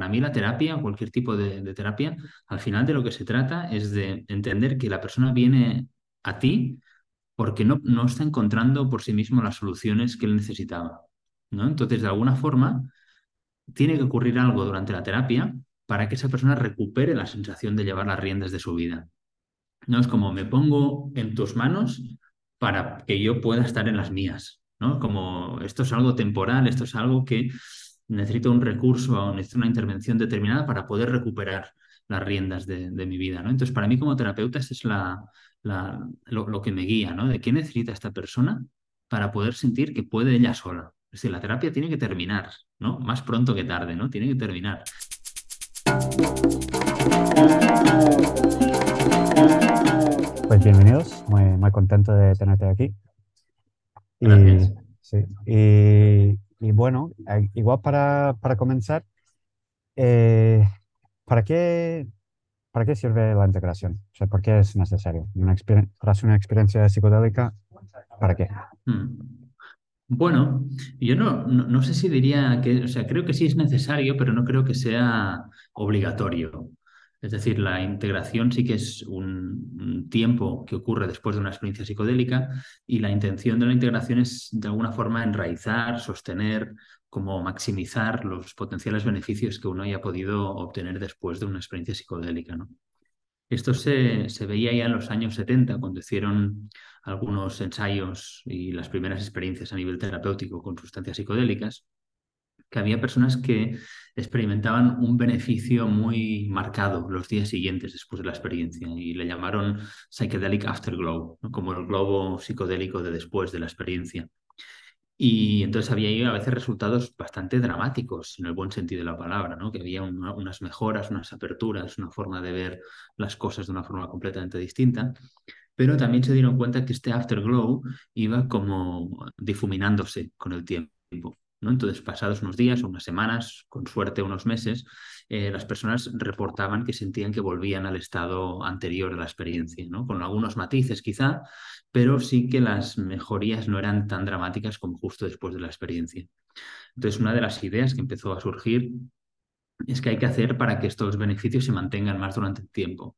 para mí la terapia, cualquier tipo de, terapia, al final de lo que se trata es de entender que la persona viene a ti porque no, no está encontrando por sí mismo las soluciones que él necesitaba. ¿no? Entonces, de alguna forma, tiene que ocurrir algo durante la terapia para que esa persona recupere la sensación de llevar las riendas de su vida. No es como me pongo en tus manos para que yo pueda estar en las mías, ¿no? Como esto es algo temporal, esto es algo que necesito un recurso o necesito una intervención determinada para poder recuperar las riendas de, mi vida, ¿no? Entonces, para mí como terapeuta, esto es la, lo, que me guía, ¿no? De qué necesita esta persona para poder sentir que puede ella sola. Es decir, la terapia tiene que terminar, ¿no? Más pronto que tarde, ¿no? Tiene que terminar. Pues bienvenidos, muy, muy contento de tenerte aquí. Gracias. Y, y, bueno, eh, igual para, para comenzar, eh, ¿para qué, ¿para qué sirve la integración? O sea, ¿por qué es necesario? Una tras una experiencia psicodélica, ¿para qué? Hmm. Bueno, yo no, no, sé si diría que, o sea, creo que sí es necesario, pero no creo que sea obligatorio. Es decir, la integración sí que es un, tiempo que ocurre después de una experiencia psicodélica y la intención de la integración es de alguna forma enraizar, sostener, como maximizar los potenciales beneficios que uno haya podido obtener después de una experiencia psicodélica. ¿no? Esto se, se veía ya en los años 70, cuando hicieron algunos ensayos y las primeras experiencias a nivel terapéutico con sustancias psicodélicas, que había personas que experimentaban un beneficio muy marcado los días siguientes después de la experiencia y le llamaron psychedelic afterglow, como el globo psicodélico de después de la experiencia. Y entonces había a veces resultados bastante dramáticos, en el buen sentido de la palabra, ¿no? que había unas mejoras, unas aperturas, una forma de ver las cosas de una forma completamente distinta pero también se dieron cuenta que este afterglow iba como difuminándose con el tiempo. Entonces, pasados unos días unas semanas, con suerte unos meses, eh, las personas reportaban que sentían que volvían al estado anterior a la experiencia, con algunos matices quizá, pero sí que las mejorías no eran tan dramáticas como justo después de la experiencia. Entonces, una de las ideas que empezó a surgir es que hay que hacer para que estos beneficios se mantengan más durante el tiempo.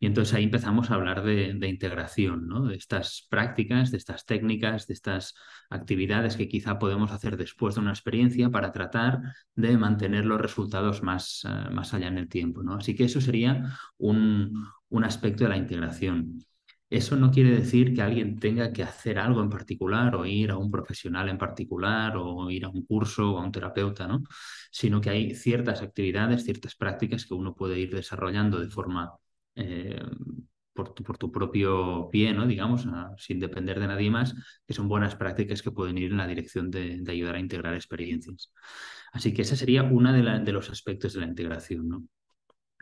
Y entonces ahí empezamos a hablar de, integración, de estas prácticas, de estas técnicas, de estas actividades que quizá podemos hacer después de una experiencia para tratar de mantener los resultados más, eh, más allá en el tiempo. ¿no? Así que eso sería un, un aspecto de la integración. Eso no quiere decir que alguien tenga que hacer algo en particular o ir a un profesional en particular o ir a un curso o a un terapeuta, ¿no? Sino que hay ciertas actividades, ciertas prácticas que uno puede ir desarrollando de forma eh, por, tu, propio pie, ¿no? digamos, sin depender de nadie más, que son buenas prácticas que pueden ir en la dirección de, ayudar a integrar experiencias. Así que ese sería uno de, de, los aspectos de la integración. ¿no?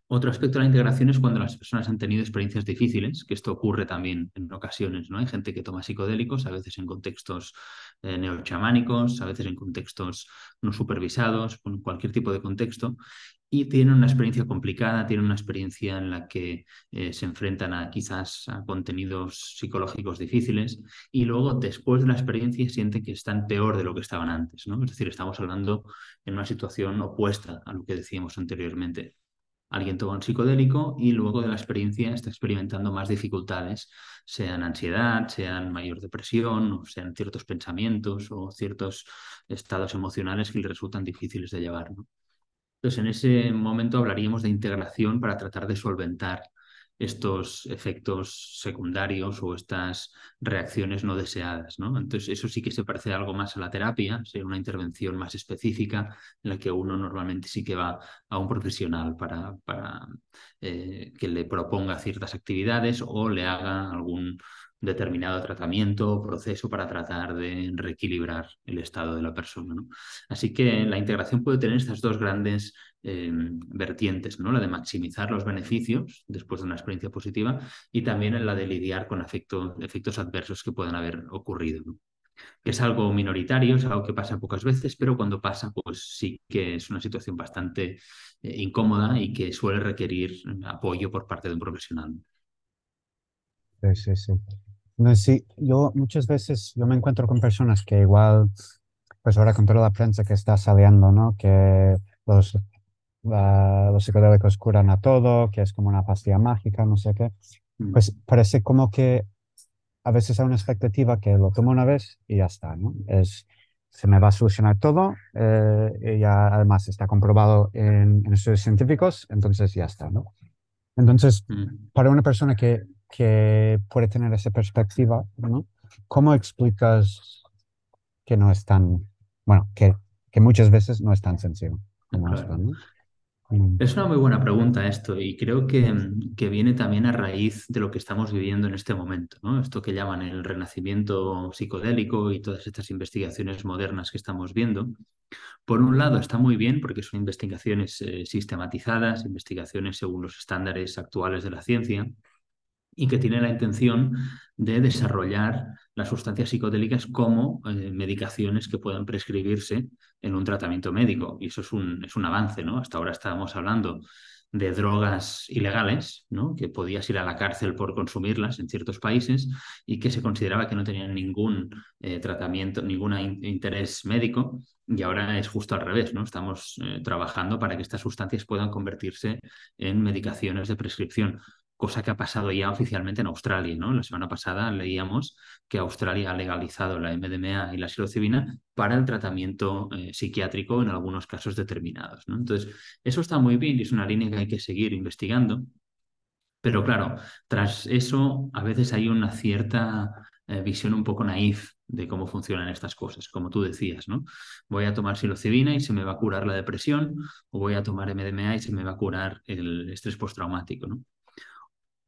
Otro aspecto de la integración es cuando las personas han tenido experiencias difíciles, que esto ocurre también en ocasiones, ¿no? Hay gente que toma psicodélicos, a veces en contextos eh, neochamánicos, a veces en contextos no supervisados, en cualquier tipo de contexto, y tienen una experiencia complicada, tienen una experiencia en la que eh, se enfrentan a quizás a contenidos psicológicos difíciles y luego después de la experiencia sienten que están peor de lo que estaban antes, ¿no? Es decir, estamos hablando en una situación opuesta a lo que decíamos anteriormente alguien toma un psicodélico y luego de la experiencia está experimentando más dificultades, sean ansiedad, sean mayor depresión, o sean ciertos pensamientos o ciertos estados emocionales que le resultan difíciles de llevar. Entonces, en ese momento hablaríamos de integración para tratar de solventar estos efectos secundarios o estas reacciones no deseadas. ¿no? Entonces, eso sí que se parece algo más a la terapia, sería una intervención más específica en la que uno normalmente sí que va a un profesional para, para eh, que le proponga ciertas actividades o le haga algún determinado tratamiento o proceso para tratar de reequilibrar el estado de la persona. ¿no? Así que la integración puede tener estas dos grandes vertientes, ¿no? la de maximizar los beneficios después de una experiencia positiva y también la de lidiar con efectos adversos que puedan haber ocurrido. Es algo minoritario, es algo que pasa pocas veces, pero cuando pasa, pues sí que es una situación bastante eh, incómoda y que suele requerir apoyo por parte de un profesional. Sí, sí, sí, yo muchas veces yo me encuentro con personas que igual, pues ahora con toda la prensa que está saliendo, ¿no? Que los, la- los psicodélicos curan a todo, que es como una pastilla mágica, no sé qué. Mm, Pues parece como que a veces hay una expectativa que lo tomo una vez y ya está, ¿no? Es, se me va a solucionar todo eh, y ya además está comprobado en, en estudios científicos, entonces ya está, ¿no? Entonces, mm. para una persona que, que puede tener esa perspectiva, ¿no? ¿Cómo explicas que no es tan, bueno, que, que muchas veces no es tan sencillo como esto, Claro. ¿no? Es una muy buena pregunta esto y creo que, mm, que viene también a raíz de lo que estamos viviendo en este momento, ¿no? Esto que llaman el renacimiento psicodélico y todas estas investigaciones modernas que estamos viendo. Por un lado, está muy bien porque son investigaciones eh, sistematizadas, investigaciones según los estándares actuales de la ciencia y que tienen la intención de desarrollar las sustancias psicodélicas como eh, medicaciones que puedan prescribirse en un tratamiento médico. Y eso es un, es un avance, ¿no? Hasta ahora estábamos hablando de drogas ilegales, ¿no? que podías ir a la cárcel por consumirlas en ciertos países y que se consideraba que no tenían ningún eh, tratamiento, ningún in interés médico. Y ahora es justo al revés, ¿no? Estamos eh, trabajando para que estas sustancias puedan convertirse en medicaciones de prescripción cosa que ha pasado ya oficialmente en Australia, ¿no? La semana pasada leíamos que Australia ha legalizado la MDMA y la psilocibina para el tratamiento eh, psiquiátrico en algunos casos determinados. Entonces, eso está muy bien y es una línea que hay que seguir investigando. Pero claro, tras eso a veces hay una cierta eh, visión un poco naif de cómo funcionan estas cosas, como tú decías, ¿no? Voy a tomar psilocibina y se me va a curar la depresión, o voy a tomar MDMA y se me va a curar el estrés postraumático, ¿no?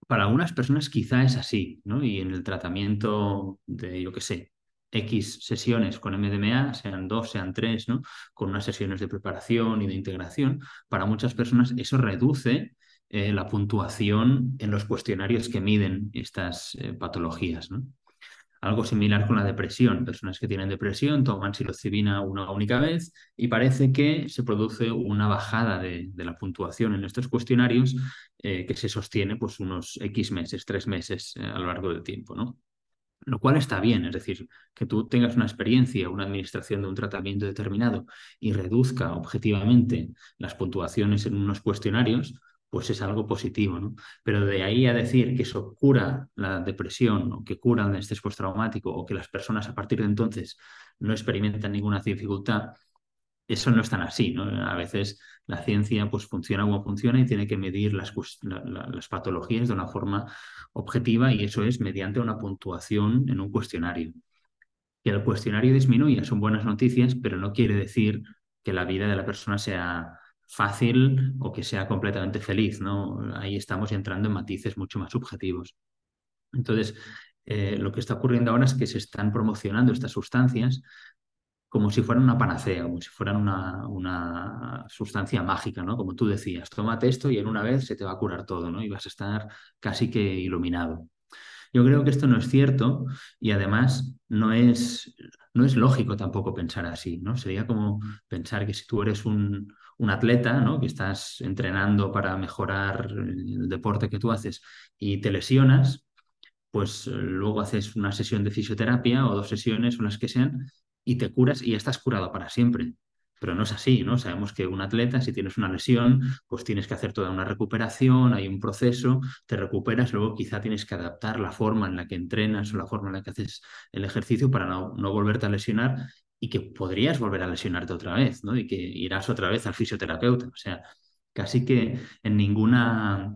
Para algunas personas quizá es así, ¿no? Y en el tratamiento de, yo qué sé, X sesiones con MDMA, sean dos, sean tres, ¿no? Con unas sesiones de preparación y de integración, para muchas personas eso reduce eh, la puntuación en los cuestionarios que miden estas eh, patologías, ¿no? Algo similar con la depresión. Personas que tienen depresión toman psilocibina una única vez y parece que se produce una bajada de, la puntuación en estos cuestionarios eh, que se sostiene pues unos X meses, tres meses eh, a lo largo del tiempo, ¿no? Lo cual está bien, es decir, que tú tengas una experiencia, una administración de un tratamiento determinado y reduzca objetivamente las puntuaciones en unos cuestionarios, pues es algo positivo, ¿no? Pero de ahí a decir que eso cura la depresión o que cura el estrés postraumático o que las personas a partir de entonces no experimentan ninguna dificultad, eso no es tan así, ¿no? A veces la ciencia pues funciona como funciona y tiene que medir las, la, la, las patologías de una forma objetiva y eso es mediante una puntuación en un cuestionario. Que el cuestionario disminuya son buenas noticias, pero no quiere decir que la vida de la persona sea fácil o que sea completamente feliz, ¿no? Ahí estamos entrando en matices mucho más subjetivos. Entonces, eh, lo que está ocurriendo ahora es que se están promocionando estas sustancias como si fueran una panacea, como si fueran una, una, sustancia mágica, ¿no? Como tú decías, tómate esto y en una vez se te va a curar todo, ¿no? Y vas a estar casi que iluminado. Yo creo que esto no es cierto y además no es, no es lógico tampoco pensar así, ¿no? Sería como pensar que si tú eres un, un atleta, ¿no? Que estás entrenando para mejorar el deporte que tú haces y te lesionas, pues luego haces una sesión de fisioterapia o dos sesiones o las que sean y te curas y ya estás curado para siempre. Pero no es así, ¿no? Sabemos que un atleta, si tienes una lesión, pues tienes que hacer toda una recuperación, hay un proceso, te recuperas, luego quizá tienes que adaptar la forma en la que entrenas o la forma en la que haces el ejercicio para no volverte a lesionar y que podrías volver a lesionarte otra vez, ¿no? Y que irás otra vez al fisioterapeuta. O sea, casi que en ninguna,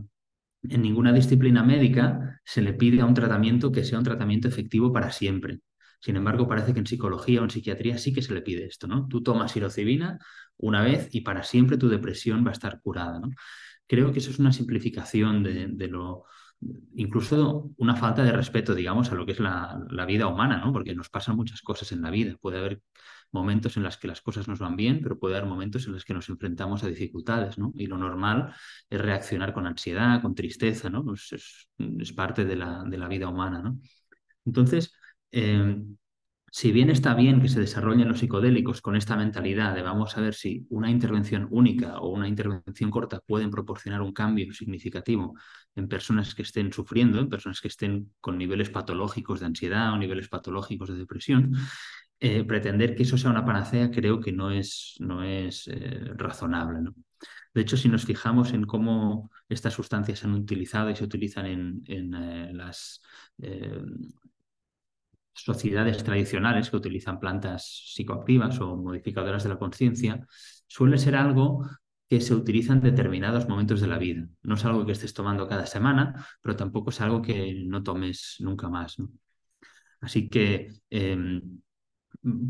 en ninguna disciplina médica se le pide a un tratamiento que sea un tratamiento efectivo para siempre. Sin embargo, parece que en psicología o en psiquiatría sí que se le pide esto, ¿no? Tú tomas psilocibina una vez y para siempre tu depresión va a estar curada. Creo que eso es una simplificación de lo, incluso una falta de respeto, digamos, a lo que es la, la, vida humana, ¿no? Porque nos pasan muchas cosas en la vida. Puede haber momentos en los que las cosas nos van bien, pero puede haber momentos en los que nos enfrentamos a dificultades, ¿no? Y lo normal es reaccionar con ansiedad, con tristeza, ¿no? Pues es, es, parte de la, de la vida humana, ¿no? Entonces, eh, si bien está bien que se desarrollen los psicodélicos con esta mentalidad de vamos a ver si una intervención única o una intervención corta pueden proporcionar un cambio significativo en personas que estén sufriendo, en personas que estén con niveles patológicos de ansiedad o niveles patológicos de depresión, eh, pretender que eso sea una panacea creo que no es, no es eh, razonable. De hecho, si nos fijamos en cómo estas sustancias se han utilizado y se utilizan en, eh, las sociedades tradicionales que utilizan plantas psicoactivas o modificadoras de la conciencia, suele ser algo que se utiliza en determinados momentos de la vida. No es algo que estés tomando cada semana, pero tampoco es algo que no tomes nunca más. Así que, em,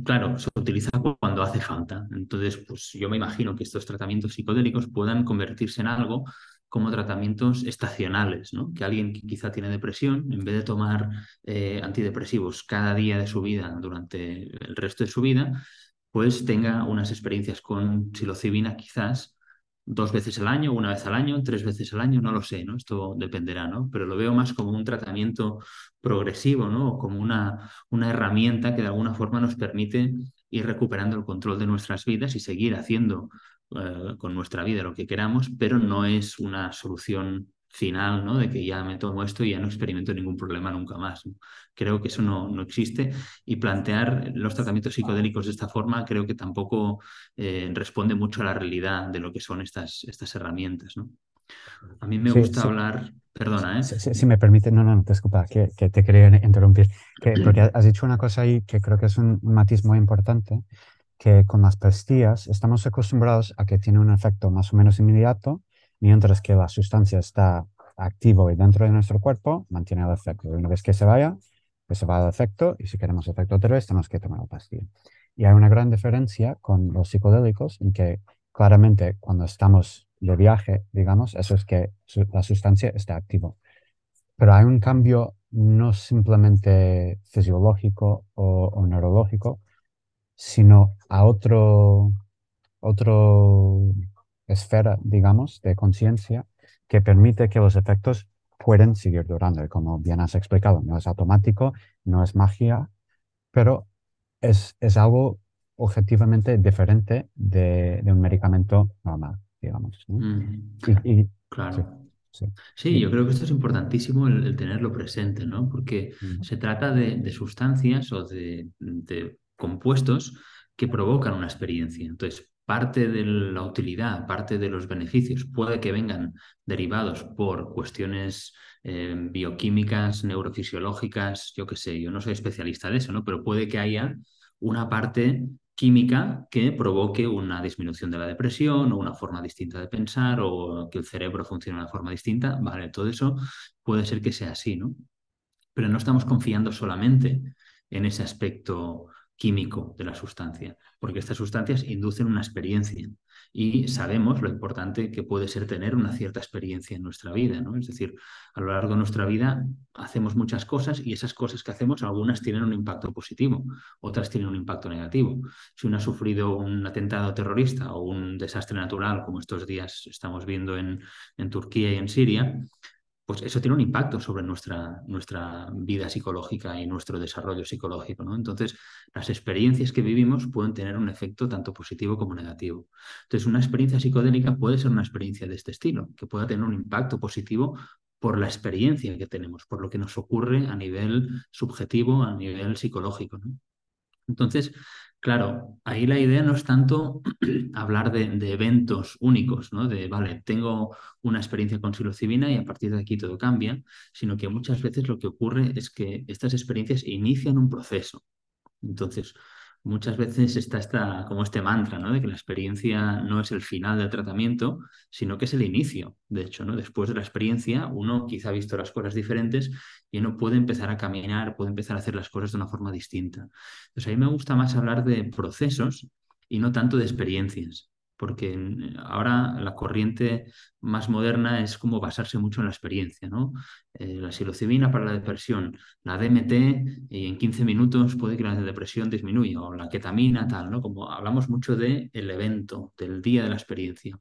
claro, se utiliza cuando hace falta. Entonces, pues yo me imagino que estos tratamientos psicodélicos puedan convertirse en algo como tratamientos estacionales. Que alguien que quizá tiene depresión, en vez de tomar eh, antidepresivos cada día de su vida durante el resto de su vida, pues tenga unas experiencias con psilocibina quizás dos veces al año, una vez al año, tres veces al año, no lo sé, ¿no? Esto dependerá, ¿no? Pero lo veo más como un tratamiento progresivo, ¿no? como una, una herramienta que de alguna forma nos permite ir recuperando el control de nuestras vidas y seguir haciendo eh, con nuestra vida lo que queramos, pero no es una solución final, ¿no? De que ya me tomo esto y ya no experimento ningún problema nunca más. Creo que eso no, no, existe y plantear los tratamientos psicodélicos de esta forma creo que tampoco eh, responde mucho a la realidad de lo que son estas, estas herramientas, ¿no? A mí me gusta hablar, perdona, ¿eh? Si, me permite, no, no, disculpa, que, que te quería interrumpir, que, porque has dicho una cosa ahí que creo que es un matiz muy importante, que con las pastillas estamos acostumbrados a que tiene un efecto más o menos inmediato, mientras que la sustancia está activo y dentro de nuestro cuerpo, mantiene el efecto. Una vez que se vaya, pues se va el efecto y si queremos efecto otra tenemos que tomar la pastilla. Y hay una gran diferencia con los psicodélicos en que claramente cuando estamos de viaje, digamos, eso es que la sustancia está activa. Pero hay un cambio no simplemente fisiológico o, neurológico, sino a otro, otro esfera, digamos, de conciencia que permite que los efectos pueden seguir durando. Y como bien has explicado, no es automático, no es magia, pero es, es algo objetivamente diferente de, de, un medicamento normal, digamos. y, claro. Sí, yo creo que esto es importantísimo el, tenerlo presente, ¿no? Porque se trata de, de sustancias o de, de, compuestos que provocan una experiencia. Entonces, parte de la utilidad, parte de los beneficios puede que vengan derivados por cuestiones eh, bioquímicas, neurofisiológicas, yo qué sé, yo no soy especialista de eso, ¿no? Pero puede que haya una parte química que provoque una disminución de la depresión o una forma distinta de pensar o que el cerebro funcione de una forma distinta, vale, todo eso puede ser que sea así, ¿no? Pero no estamos confiando solamente en ese aspecto químico de la sustancia, porque estas sustancias inducen una experiencia y sabemos lo importante que puede ser tener una cierta experiencia en nuestra vida, ¿no? Es decir, a lo largo de nuestra vida hacemos muchas cosas y esas cosas que hacemos, algunas tienen un impacto positivo, otras tienen un impacto negativo. Si uno ha sufrido un atentado terrorista o un desastre natural, como estos días estamos viendo en, en Turquía y en Siria, pues eso tiene un impacto sobre nuestra, nuestra vida psicológica y nuestro desarrollo psicológico. ¿no? Entonces, las experiencias que vivimos pueden tener un efecto tanto positivo como negativo. Entonces, una experiencia psicodélica puede ser una experiencia de este estilo, que pueda tener un impacto positivo por la experiencia que tenemos, por lo que nos ocurre a nivel subjetivo, a nivel psicológico. Entonces, Claro, ahí la idea no es tanto hablar de, eventos únicos, ¿no? De, vale, tengo una experiencia con psilocibina y a partir de aquí todo cambia, sino que muchas veces lo que ocurre es que estas experiencias inician un proceso. Entonces, muchas veces está esta, como este mantra, ¿no? De que la experiencia no es el final del tratamiento, sino que es el inicio. De hecho, ¿no? Después de la experiencia, uno quizá ha visto las cosas diferentes y uno puede empezar a caminar, puede empezar a hacer las cosas de una forma distinta. Entonces, a mí me gusta más hablar de procesos y no tanto de experiencias porque ahora la corriente más moderna es como basarse mucho en la experiencia, ¿no? Eh, la psilocibina para la depresión, la DMT, y en 15 minutos puede que la depresión disminuya, o la ketamina, tal, ¿no? Como hablamos mucho del el evento, del día de la experiencia.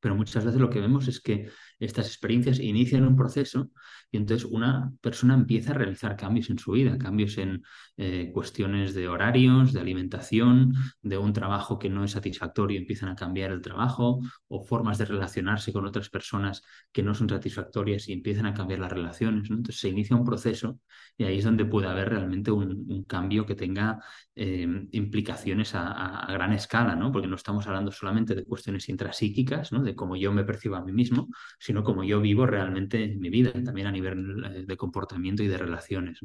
Pero muchas veces lo que vemos es que estas experiencias inician un proceso y entonces una persona empieza a realizar cambios en su vida, cambios en eh, cuestiones de horarios, de alimentación, de un trabajo que no es satisfactorio, empiezan a cambiar el trabajo o formas de relacionarse con otras personas que no son satisfactorias y empiezan a cambiar las relaciones. Entonces se inicia un proceso y ahí es donde puede haber realmente un, cambio que tenga eh, implicaciones a, gran escala, ¿no? porque no estamos hablando solamente de cuestiones intrapsíquicas, ¿no? de cómo yo me percibo a mí mismo, cómo yo vivo realmente mi vida, también a nivel eh, de comportamiento y de relaciones.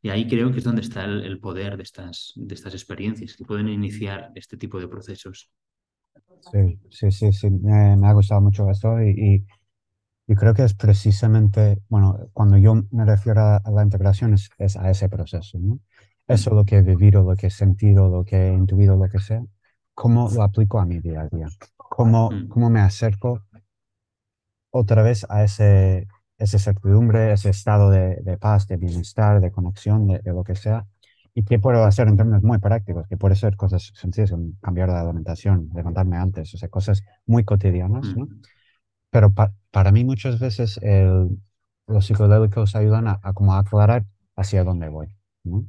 Y ahí creo que es donde está el, poder de estas, de estas experiencias, que pueden iniciar este tipo de procesos. Sí, sí, sí, sí, me, ha gustado mucho esto y, y, creo que es precisamente, bueno, cuando yo me refiero a, la integración es, es, a ese proceso, ¿no? Eso lo que he vivido, lo que he sentido, lo que he intuido, lo que sea, cómo lo aplico a mi día a día, cómo, mm. cómo me acerco otra vez a ese, esa certidumbre, ese estado de, de paz, de bienestar, de conexión, de, lo que sea, y qué puedo hacer en términos muy prácticos, que puede ser cosas sencillas como cambiar de alimentación, levantarme antes, o sea, cosas muy cotidianas, ¿no? Pero para mí muchas veces el, los psicodélicos ayudan a, a, como aclarar hacia dónde voy, ¿no?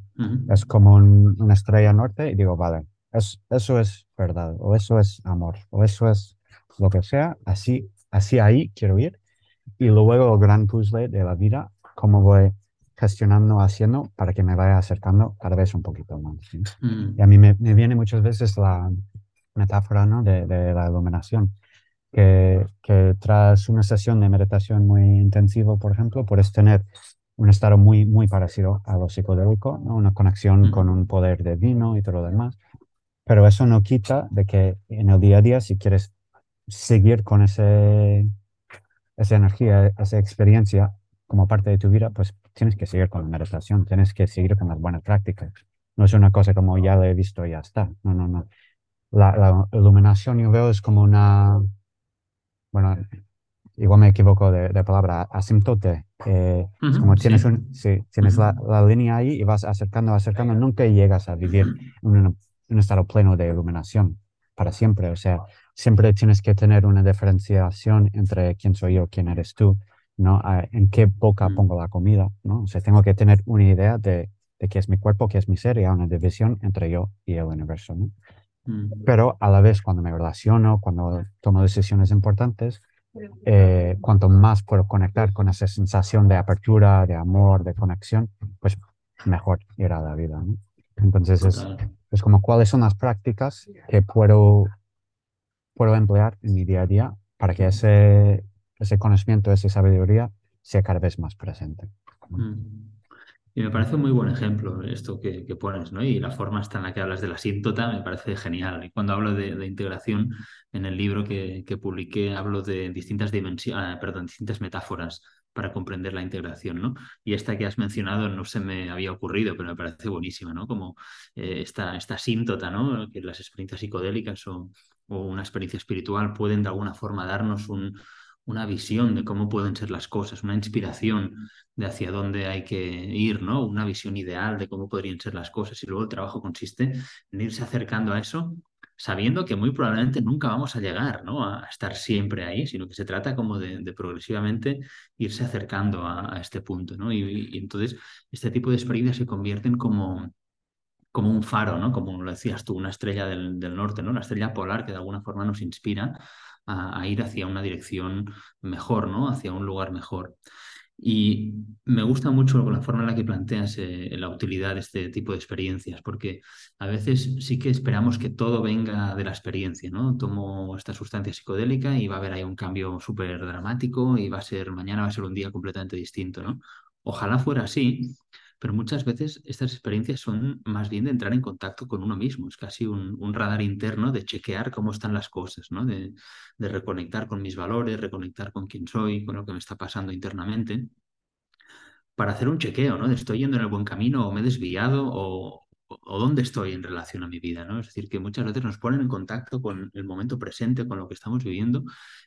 Es como una estrella norte y digo, vale, es, eso es verdad, o eso es amor, o eso es lo que sea, así, así ahí quiero ir. Y luego el gran puzzle de la vida, cómo voy gestionando, haciendo para que me vaya acercando cada vez un poquito más. Mm. Y a mí me, me, viene muchas veces la metáfora ¿no? de, de la iluminación, que, que, tras una sesión de meditación muy intensiva, por ejemplo, puedes tener un estado muy, muy parecido a lo psicodélico, ¿no? una conexión con un poder divino y todo lo demás. Pero eso no quita de que en el día a día, si quieres seguir con ese, esa energía, esa experiencia como parte de tu vida, pues tienes que seguir con la meditación, tienes que seguir con las buenas prácticas. No es una cosa como ya lo he visto y ya está. No, no, no. La, la iluminación yo veo es como una, bueno, igual me equivoco de, de palabra, asimtote. Eh, es como tienes, un, sí, tienes la, la, línea ahí y vas acercando, acercando, nunca llegas a vivir un, un estado pleno de iluminación para siempre. O sea, siempre tienes que tener una diferenciación entre quién soy yo, quién eres tú, ¿no? en qué boca mm. pongo la comida, ¿no? O sea, tengo que tener una idea de, de qué es mi cuerpo, qué es mi ser y hay una división entre yo y el universo, ¿no? Mm. Pero a la vez, cuando me relaciono, cuando tomo decisiones importantes, eh, cuanto más puedo conectar con esa sensación de apertura, de amor, de conexión, pues mejor irá la vida, ¿no? Entonces es, es como cuáles son las prácticas que puedo, puedo emplear en mi día a día para que ese, ese conocimiento, esa sabiduría sea cada vez más presente. Mm. Y me parece un muy buen ejemplo esto que, que, pones, ¿no? Y la forma hasta en la que hablas de la asíntota me parece genial. Y cuando hablo de, integración, en el libro que, que, publiqué hablo de distintas dimensiones, ah, perdón, distintas metáforas para comprender la integración, ¿no? Y esta que has mencionado no se me había ocurrido, pero me parece buenísima, ¿no? Como eh, esta, esta síntota, ¿no? Que las experiencias psicodélicas o, o, una experiencia espiritual pueden de alguna forma darnos un, una visión de cómo pueden ser las cosas, una inspiración de hacia dónde hay que ir, ¿no? Una visión ideal de cómo podrían ser las cosas y luego el trabajo consiste en irse acercando a eso sabiendo que muy probablemente nunca vamos a llegar ¿no? a estar siempre ahí, sino que se trata como de, progresivamente irse acercando a, este punto. ¿no? Y, entonces este tipo de experiencias se convierten como, como un faro, ¿no? como lo decías tú, una estrella del, norte, ¿no? la estrella polar que de alguna forma nos inspira a, ir hacia una dirección mejor, ¿no? hacia un lugar mejor. Y me gusta mucho la forma en la que planteas eh, la utilidad de este tipo de experiencias, porque a veces sí que esperamos que todo venga de la experiencia, ¿no? Tomo esta sustancia psicodélica y va a haber ahí un cambio súper dramático y va a ser, mañana va a ser un día completamente distinto, ¿no? Ojalá fuera así, pero muchas veces estas experiencias son más bien de entrar en contacto con uno mismo, es casi un, radar interno de chequear cómo están las cosas, ¿no? De, reconectar con mis valores, reconectar con quién soy, con lo que me está pasando internamente, para hacer un chequeo, ¿no? De estoy yendo en el buen camino o me he desviado o, o dónde estoy en relación a mi vida, ¿no? Es decir, que muchas veces nos ponen en contacto con el momento presente, con lo que estamos viviendo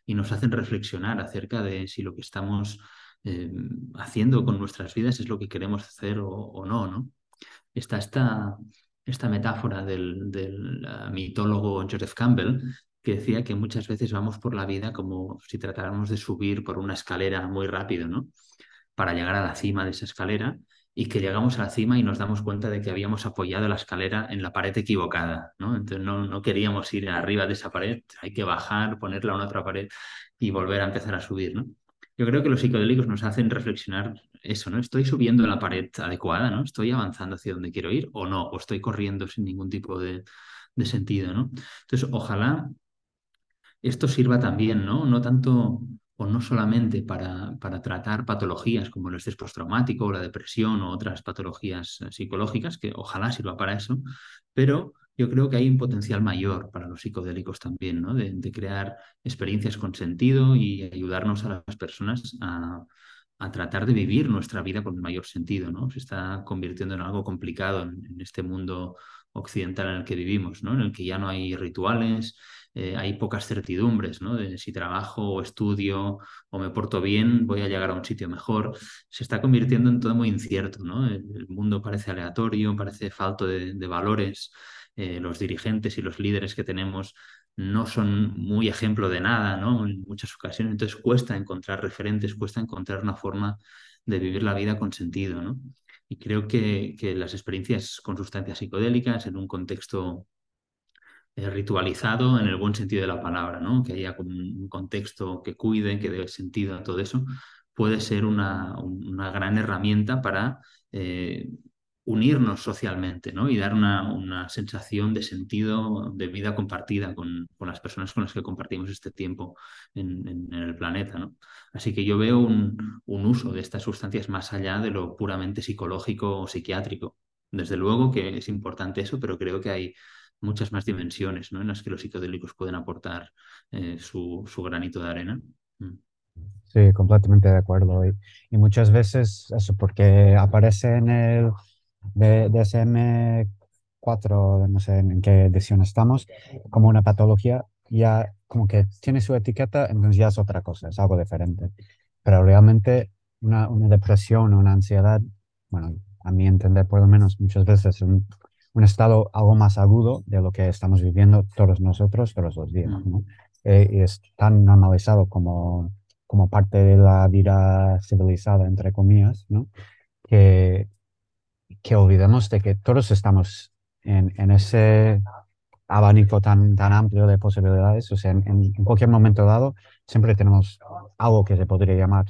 y nos hacen reflexionar acerca de si lo que estamos eh, haciendo con nuestras vidas es lo que queremos hacer o, no, ¿no? Está esta, esta metáfora del, uh, mitólogo Joseph Campbell que decía que muchas veces vamos por la vida como si tratáramos de subir por una escalera muy rápido, ¿no? Para llegar a la cima de esa escalera y que llegamos a la cima y nos damos cuenta de que habíamos apoyado la escalera en la pared equivocada, ¿no? Entonces no, no queríamos ir arriba de esa pared, hay que bajar, ponerla una otra pared y volver a empezar a subir, ¿no? Yo creo que los psicodélicos nos hacen reflexionar eso, ¿no? ¿Estoy subiendo la pared adecuada, ¿no? ¿Estoy avanzando hacia donde quiero ir o no? ¿O estoy corriendo sin ningún tipo de, sentido, ¿no? Entonces, ojalá esto sirva también, ¿no? No tanto o no solamente para, para tratar patologías como el estrés postraumático o la depresión o otras patologías eh, psicológicas, que ojalá sirva para eso, pero yo creo que hay un potencial mayor para los psicodélicos también, ¿no? De, crear experiencias con sentido y ayudarnos a las personas a, tratar de vivir nuestra vida con mayor sentido, ¿no? Se está convirtiendo en algo complicado en, este mundo occidental en el que vivimos, ¿no? En el que ya no hay rituales, eh, hay pocas certidumbres, ¿no? De si trabajo o estudio o me porto bien, voy a llegar a un sitio mejor. Se está convirtiendo en todo muy incierto, ¿no? El, mundo parece aleatorio, parece falto de valores. Eh, los dirigentes y los líderes que tenemos no son muy ejemplo de nada, ¿no? En muchas ocasiones. Entonces cuesta encontrar referentes, cuesta encontrar una forma de vivir la vida con sentido, ¿no? Y creo que, que las experiencias con sustancias psicodélicas en un contexto eh, ritualizado en el buen sentido de la palabra, ¿no? Que haya un contexto que cuide, que dé sentido a todo eso, puede ser una, una gran herramienta para eh, unirnos socialmente, ¿no? Y dar una, una, sensación de sentido, de vida compartida con, con, las personas con las que compartimos este tiempo en, el planeta, ¿no? Así que yo veo un, un, uso de estas sustancias más allá de lo puramente psicológico o psiquiátrico. Desde luego que es importante eso, pero creo que hay muchas más dimensiones ¿no? en las que los psicodélicos pueden aportar eh, su, su, granito de arena. Mm. Sí, completamente de acuerdo. Y, y, muchas veces eso porque aparece en el DSM-4, no sé en qué edición estamos, como una patología, ya como que tiene su etiqueta, entonces ya es otra cosa, es algo diferente. Pero realmente una, una depresión o una ansiedad, bueno, a mi entender por lo menos muchas veces un, un estado algo más agudo de lo que estamos viviendo todos nosotros todos los días. ¿no? Eh, y es tan normalizado como, como parte de la vida civilizada, entre comillas, ¿no? que, que olvidemos de que todos estamos en, en ese abanico tan, tan amplio de posibilidades. O sea, en, en, cualquier momento dado siempre tenemos algo que se podría llamar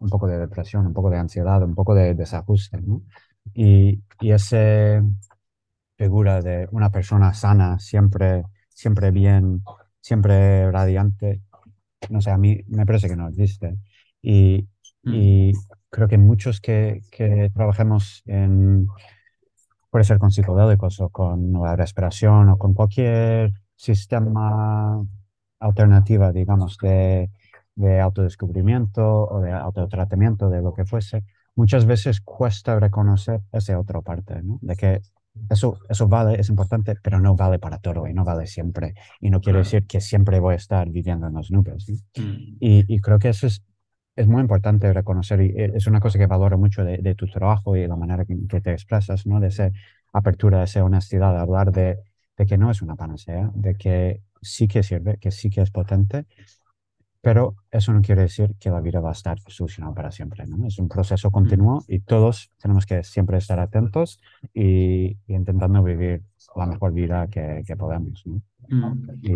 un poco de depresión, un poco de ansiedad, un poco de desajuste. ¿no? Y, y ese, figura de una persona sana, siempre, siempre bien, siempre radiante, no sé, a mí me parece que no existe. Y, mm. y creo que muchos que, que trabajemos en, puede ser con psicodélicos o con la respiración o con cualquier sistema alternativa, digamos, de, de autodescubrimiento o de autotratamiento, de lo que fuese, muchas veces cuesta reconocer esa otra parte, ¿no? De que eso, eso vale, es importante, pero no vale para todo y no vale siempre. Y no quiere decir que siempre voy a estar viviendo en las nubes. ¿sí? Mm. Y, y, creo que eso es, es muy importante reconocer y es una cosa que valoro mucho de, de tu trabajo y la manera que, que, te expresas, ¿no? De esa apertura, de esa honestidad, de hablar de, de que no es una panacea, de que sí que sirve, que sí que es potente, pero eso no quiere decir que la vida va a estar solucionada para siempre. ¿no? Es un proceso continuo y todos tenemos que siempre estar atentos y, y intentando vivir la mejor vida que, que podamos. ¿no? Mm. Y,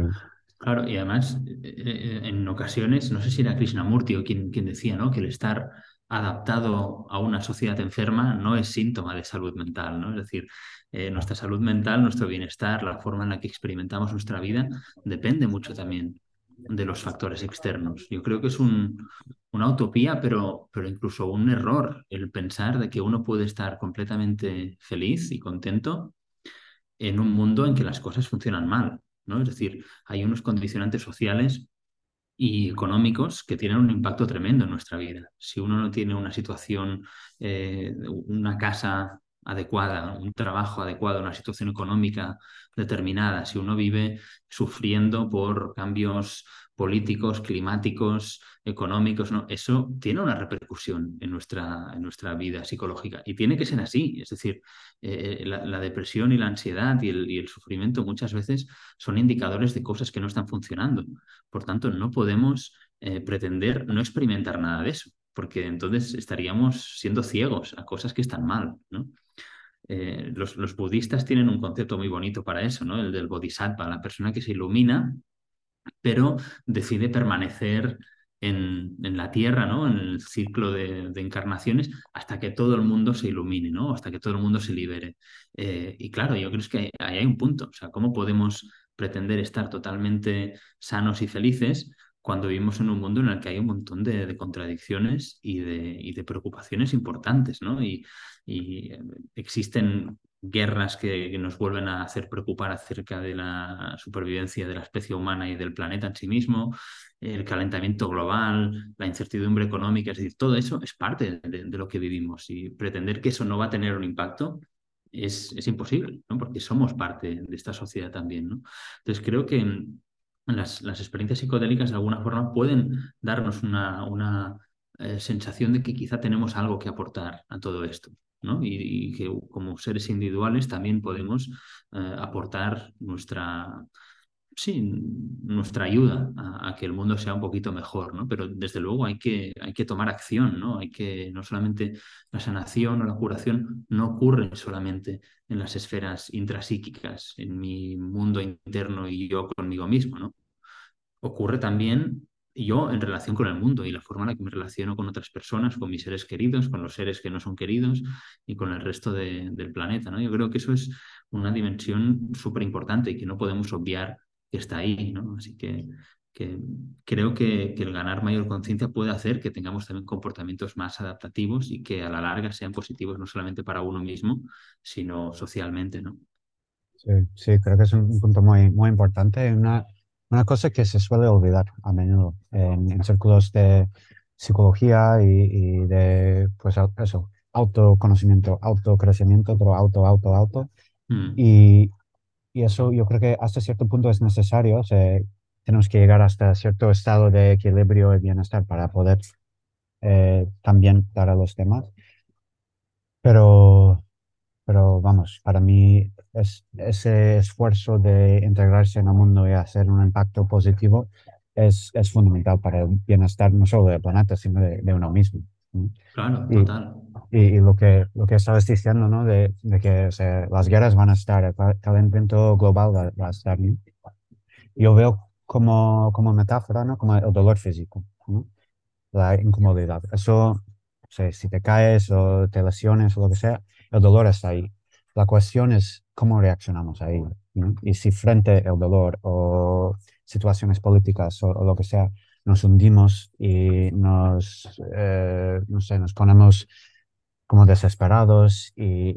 claro, y además, en ocasiones, no sé si era Krishnamurti o quien, quien decía ¿no? que el estar adaptado a una sociedad enferma no es síntoma de salud mental, ¿no? Es decir, eh, nuestra salud mental, nuestro bienestar, la forma en la que experimentamos nuestra vida, depende mucho también de los factores externos. Yo creo que es un, una utopía, pero, pero incluso un error el pensar de que uno puede estar completamente feliz y contento en un mundo en que las cosas funcionan mal. Es decir, hay unos condicionantes sociales y económicos que tienen un impacto tremendo en nuestra vida. Si uno no tiene una situación, eh, una casa adecuada, un trabajo adecuado, una situación económica determinada, si uno vive sufriendo por cambios políticos, climáticos, económicos, ¿no? eso tiene una repercusión en nuestra, en nuestra vida psicológica y tiene que ser así. Es decir, eh, la, la, depresión y la ansiedad y el, sufrimiento muchas veces son indicadores de cosas que no están funcionando. Por tanto, no podemos eh, pretender no experimentar nada de eso, porque entonces estaríamos siendo ciegos a cosas que están mal. Eh, los, budistas tienen un concepto muy bonito para eso, ¿no? El del bodhisattva, la persona que se ilumina, pero decide permanecer en, en la tierra, ¿no? En el ciclo de, encarnaciones, hasta que todo el mundo se ilumine, ¿no? Hasta que todo el mundo se libere. Eh, y claro, yo creo que ahí hay un punto. O sea, ¿cómo podemos pretender estar totalmente sanos y felices cuando vivimos en un mundo en el que hay un montón de, contradicciones y de, de, preocupaciones importantes, ¿no? Y, y eh, existen guerras que, nos vuelven a hacer preocupar acerca de la supervivencia de la especie humana y del planeta en sí mismo, el calentamiento global, la incertidumbre económica, es decir, todo eso es parte de, lo que vivimos y pretender que eso no va a tener un impacto es, es imposible, ¿no? porque somos parte de esta sociedad también. ¿no? Entonces creo que las, las experiencias psicodélicas de alguna forma pueden darnos una, una eh, sensación de que quizá tenemos algo que aportar a todo esto. Y, que como seres individuales también podemos eh, aportar nuestra, sí, nuestra ayuda a, que el mundo sea un poquito mejor, ¿no? Pero desde luego hay que, hay que tomar acción, ¿no? Hay que, no solamente la sanación o la curación no ocurren solamente en las esferas intrasíquicas, en mi mundo interno y yo conmigo mismo, ¿no? Ocurre también yo en relación con el mundo y la forma en la que me relaciono con otras personas, con mis seres queridos, con los seres que no son queridos y con el resto del planeta. ¿no? Yo creo que eso es una dimensión súper importante y que no podemos obviar que está ahí. ¿no? Así que, que creo que, que, el ganar mayor conciencia puede hacer que tengamos también comportamientos más adaptativos y que a la larga sean positivos no solamente para uno mismo, sino socialmente. ¿no? Sí, sí creo que es un punto muy, muy importante. Una una cosa que se suele olvidar a menudo en, círculos de psicología y, de, pues eso, autoconocimiento, autocrecimiento, pero auto, auto, auto. Mm. Y, y, eso yo creo que hasta cierto punto es necesario. tenemos que llegar hasta cierto estado de equilibrio y bienestar para poder eh, también dar a los demás. Pero pero vamos, para mí es, ese esfuerzo de integrarse en el mundo y hacer un impacto positivo es, es fundamental para el bienestar no solo del planeta, sino de, uno mismo. Claro, total. Y, lo, que, lo que estabas diciendo, ¿no? De, de que las guerras van a estar, el calentamiento global va, a estar. Yo veo como, como metáfora, ¿no? Como el dolor físico, La incomodidad. Eso, si te caes o te lesiones o lo que sea, el dolor está ahí. La cuestión es cómo reaccionamos ahí. Y si frente al dolor o situaciones políticas o, lo que sea, nos hundimos y nos, eh, no sé, nos ponemos como desesperados y,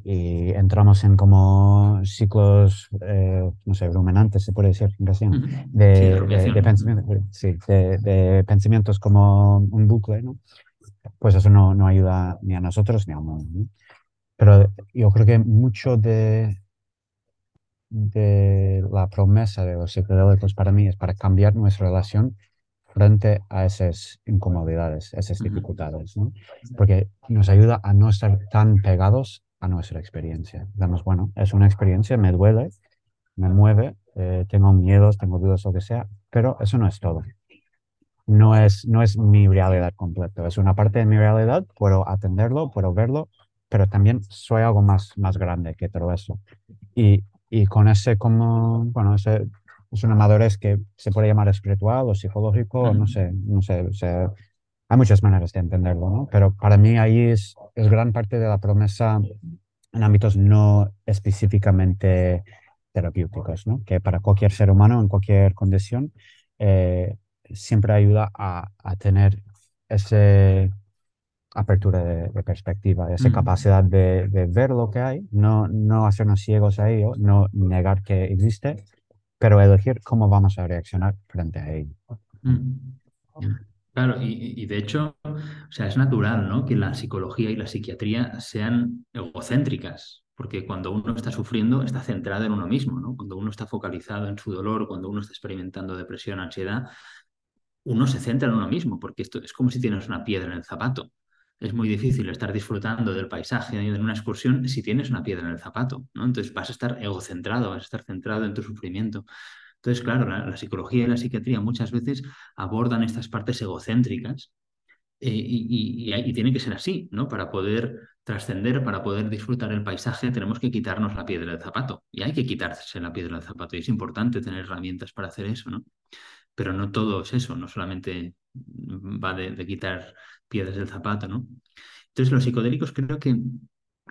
entramos en como ciclos, eh, no sé, ruminantes, se puede decir, de, de, pensamientos, sí, de, pensamientos como un bucle, ¿no? Pues eso no, no ayuda ni a nosotros ni al mundo. Pero yo creo que mucho de, de la promesa de los psicodélicos para mí es para cambiar nuestra relación frente a esas incomodidades, esas dificultades, ¿no? Porque nos ayuda a no estar tan pegados a nuestra experiencia. Digamos, bueno, es una experiencia, me duele, me mueve, eh, tengo miedos, tengo dudas, lo que sea, pero eso no es todo. No es, no es mi realidad completa, es una parte de mi realidad, puedo atenderlo, puedo verlo, pero también soy algo más, más grande que todo eso. Y, y con ese como, bueno, ese, es una madurez que se puede llamar espiritual o psicológico, no sé, no sé, hay muchas maneras de entenderlo, ¿no? Pero para mí ahí es, es gran parte de la promesa en ámbitos no específicamente terapéuticos, ¿no? Que para cualquier ser humano en cualquier condición eh, siempre ayuda a, a tener ese apertura de, perspectiva, esa capacidad de, ver lo que hay, no, no hacernos ciegos a ello, no negar que existe, pero elegir cómo vamos a reaccionar frente a ello. Claro, y, de hecho, o sea, es natural ¿no? que la psicología y la psiquiatría sean egocéntricas, porque cuando uno está sufriendo está centrado en uno mismo, ¿no? cuando uno está focalizado en su dolor, cuando uno está experimentando depresión, ansiedad, uno se centra en uno mismo, porque esto es como si tienes una piedra en el zapato es muy difícil estar disfrutando del paisaje en una excursión si tienes una piedra en el zapato, ¿no? Entonces vas a estar egocentrado, vas a estar centrado en tu sufrimiento. Entonces, claro, la, psicología y la psiquiatría muchas veces abordan estas partes egocéntricas eh, y, y, tiene que ser así, ¿no? Para poder trascender, para poder disfrutar el paisaje, tenemos que quitarnos la piedra del zapato. Y hay que quitarse la piedra del zapato. Y es importante tener herramientas para hacer eso, ¿no? Pero no todo es eso, no solamente va de quitar piedras del zapato, ¿no? Entonces los psicodélicos creo que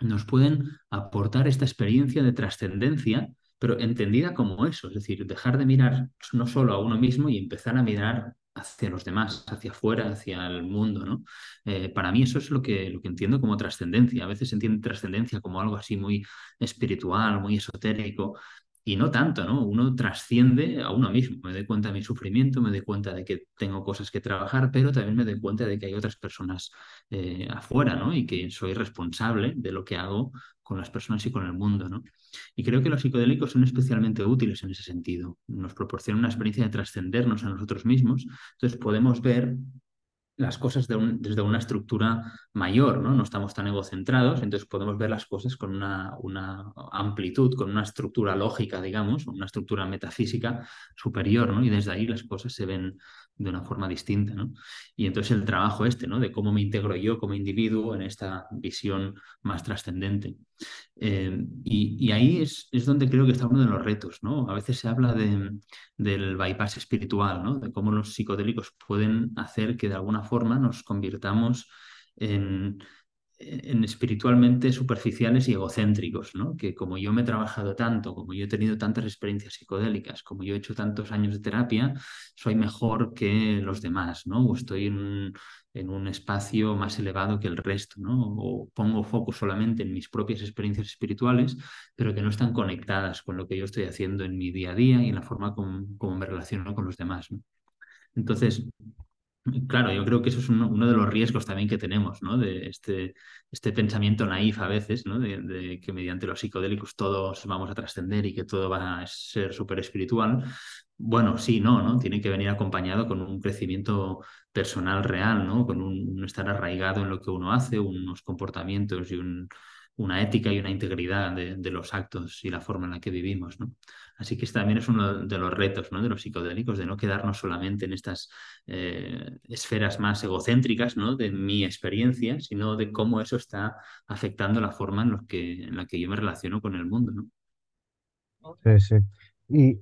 nos pueden aportar esta experiencia de trascendencia, pero entendida como eso, es decir, dejar de mirar no solo a uno mismo y empezar a mirar hacia los demás, hacia afuera, hacia el mundo, ¿no? Eh, para mí eso es lo que, lo que entiendo como trascendencia. A veces se entiende trascendencia como algo así muy espiritual, muy esotérico, y no tanto, ¿no? Uno trasciende a uno mismo. Me doy cuenta de mi sufrimiento, me doy cuenta de que tengo cosas que trabajar, pero también me doy cuenta de que hay otras personas eh, afuera, ¿no? Y que soy responsable de lo que hago con las personas y con el mundo, ¿no? Y creo que los psicodélicos son especialmente útiles en ese sentido. Nos proporcionan una experiencia de trascendernos a nosotros mismos. Entonces podemos ver las cosas desde una estructura mayor, ¿no? No estamos tan egocentrados, entonces podemos ver las cosas con una, una, amplitud, con una estructura lógica, digamos, una estructura metafísica superior, ¿no? Y desde ahí las cosas se ven de una forma distinta, ¿no? Y entonces el trabajo este, ¿no? De cómo me integro yo como individuo en esta visión más trascendente. Eh, y, ahí es, es, donde creo que está uno de los retos, ¿no? A veces se habla de, del bypass espiritual, ¿no? De cómo los psicodélicos pueden hacer que de alguna forma nos convirtamos en, en espiritualmente superficiales y egocéntricos, ¿no? Que como yo me he trabajado tanto, como yo he tenido tantas experiencias psicodélicas, como yo he hecho tantos años de terapia, soy mejor que los demás, ¿no? O estoy en, en un espacio más elevado que el resto, ¿no? O pongo foco solamente en mis propias experiencias espirituales, pero que no están conectadas con lo que yo estoy haciendo en mi día a día y en la forma como, me relaciono con los demás, Entonces, Claro, yo creo que eso es uno, de los riesgos también que tenemos, ¿no? De este, este pensamiento naif a veces, ¿no? De, que mediante los psicodélicos todos vamos a trascender y que todo va a ser súper espiritual. Bueno, sí, no, ¿no? Tiene que venir acompañado con un crecimiento personal real, ¿no? Con un, estar arraigado en lo que uno hace, unos comportamientos y un, una ética y una integridad de, de, los actos y la forma en la que vivimos, ¿no? Así que este también es uno de los retos ¿no? de los psicodélicos, de no quedarnos solamente en estas eh, esferas más egocéntricas ¿no? de mi experiencia, sino de cómo eso está afectando la forma en, que, en la que yo me relaciono con el mundo. ¿no? Sí, sí. Y,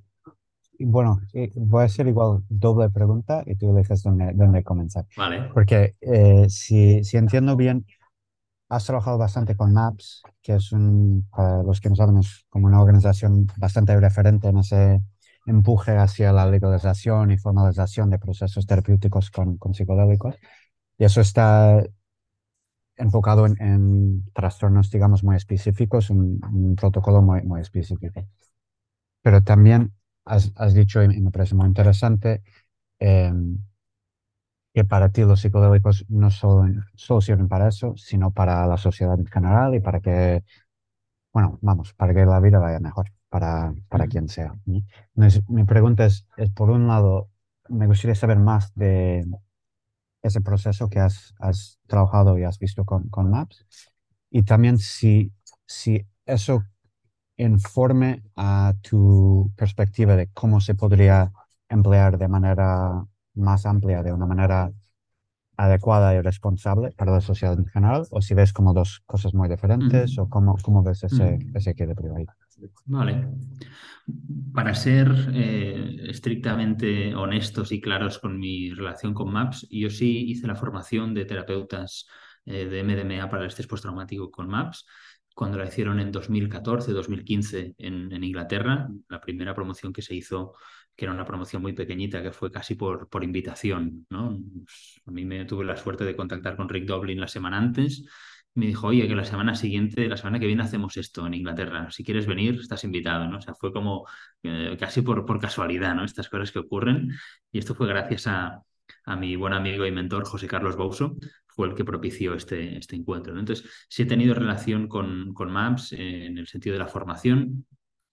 bueno, voy a hacer igual doble pregunta y tú dejas dónde, dónde comenzar. Vale. Porque eh, si, si entiendo bien, has trabajado bastante con MAPS, que es un, para los que no saben, es como una organización bastante referente en ese empuje hacia la legalización y formalización de procesos terapéuticos con, con psicodélicos. Y eso está enfocado en, trastornos, digamos, muy específicos, un, un, protocolo muy, muy específico. Pero también has, has dicho, y me parece muy interesante, eh, que para ti los psicodélicos no solo, solo, sirven para eso, sino para la sociedad en general y para que, bueno, vamos, para que la vida vaya mejor para, para quien sea. mi pregunta es, es, por un lado, me gustaría saber más de ese proceso que has, has trabajado y has visto con, con MAPS y también si, si eso informe a tu perspectiva de cómo se podría emplear de manera más amplia de una manera adecuada y responsable para la sociedad en general, o si ves como dos cosas muy diferentes, o cómo, cómo ves ese, ese equilibrio ahí. Vale. Para ser eh, estrictamente honestos y claros con mi relación con MAPS, yo sí hice la formación de terapeutas eh, de MDMA para el estrés postraumático con MAPS cuando la hicieron en 2014, 2015 en, en Inglaterra, la primera promoción que se hizo que era una promoción muy pequeñita, que fue casi por, por invitación. ¿no? A mí me tuve la suerte de contactar con Rick Doblin la semana antes. Me dijo, oye, que la semana siguiente, la semana que viene hacemos esto en Inglaterra. Si quieres venir, estás invitado, ¿no? O sea, fue como eh, casi por, por casualidad, ¿no? Estas cosas que ocurren. Y esto fue gracias a, a mi buen amigo y mentor José Carlos Bouso, fue el que propició este, este encuentro. ¿no? Entonces, sí he tenido relación con, con MAPS eh, en el sentido de la formación,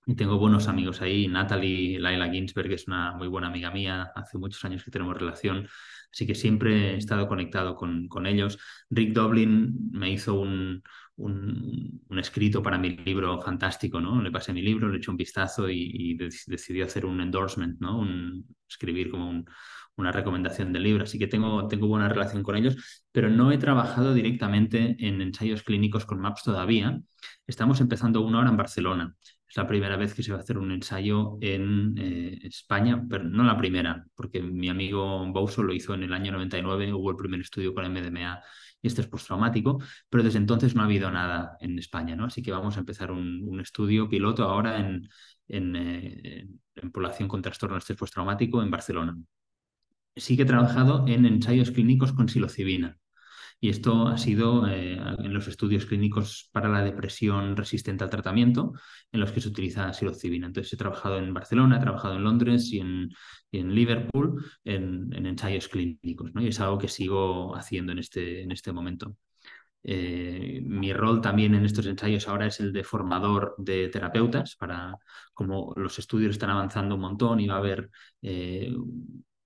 y tengo buenos amigos ahí. Natalie Laila Ginsberg es una muy buena amiga mía. Hace muchos años que tenemos relación. Así que siempre he estado conectado con, con ellos. Rick Doblin me hizo un, un, escrito para mi libro fantástico, ¿no? Le pasé mi libro, le eché un vistazo y, decidió hacer un endorsement, ¿no? Un, escribir como una recomendación del libro. Así que tengo, tengo buena relación con ellos, pero no he trabajado directamente en ensayos clínicos con MAPS todavía. Estamos empezando uno ahora en Barcelona Es la primera vez que se va a hacer un ensayo en eh, España, pero no la primera, porque mi amigo Bouso lo hizo en el año 99, hubo el primer estudio con MDMA y este es postraumático, pero desde entonces no ha habido nada en España, ¿no? Así que vamos a empezar un, estudio piloto ahora en, eh, en, población con trastorno de estrés postraumático en Barcelona. Sí que he trabajado en ensayos clínicos con psilocibina. Y esto ha sido eh, en los estudios clínicos para la depresión resistente al tratamiento, en los que se utiliza psilocibina. Entonces he trabajado en Barcelona, he trabajado en Londres y en, Liverpool en, ensayos clínicos, ¿no? Y es algo que sigo haciendo en este, en este momento. Eh, mi rol también en estos ensayos ahora es el de formador de terapeutas, para como los estudios están avanzando un montón y va a haber eh,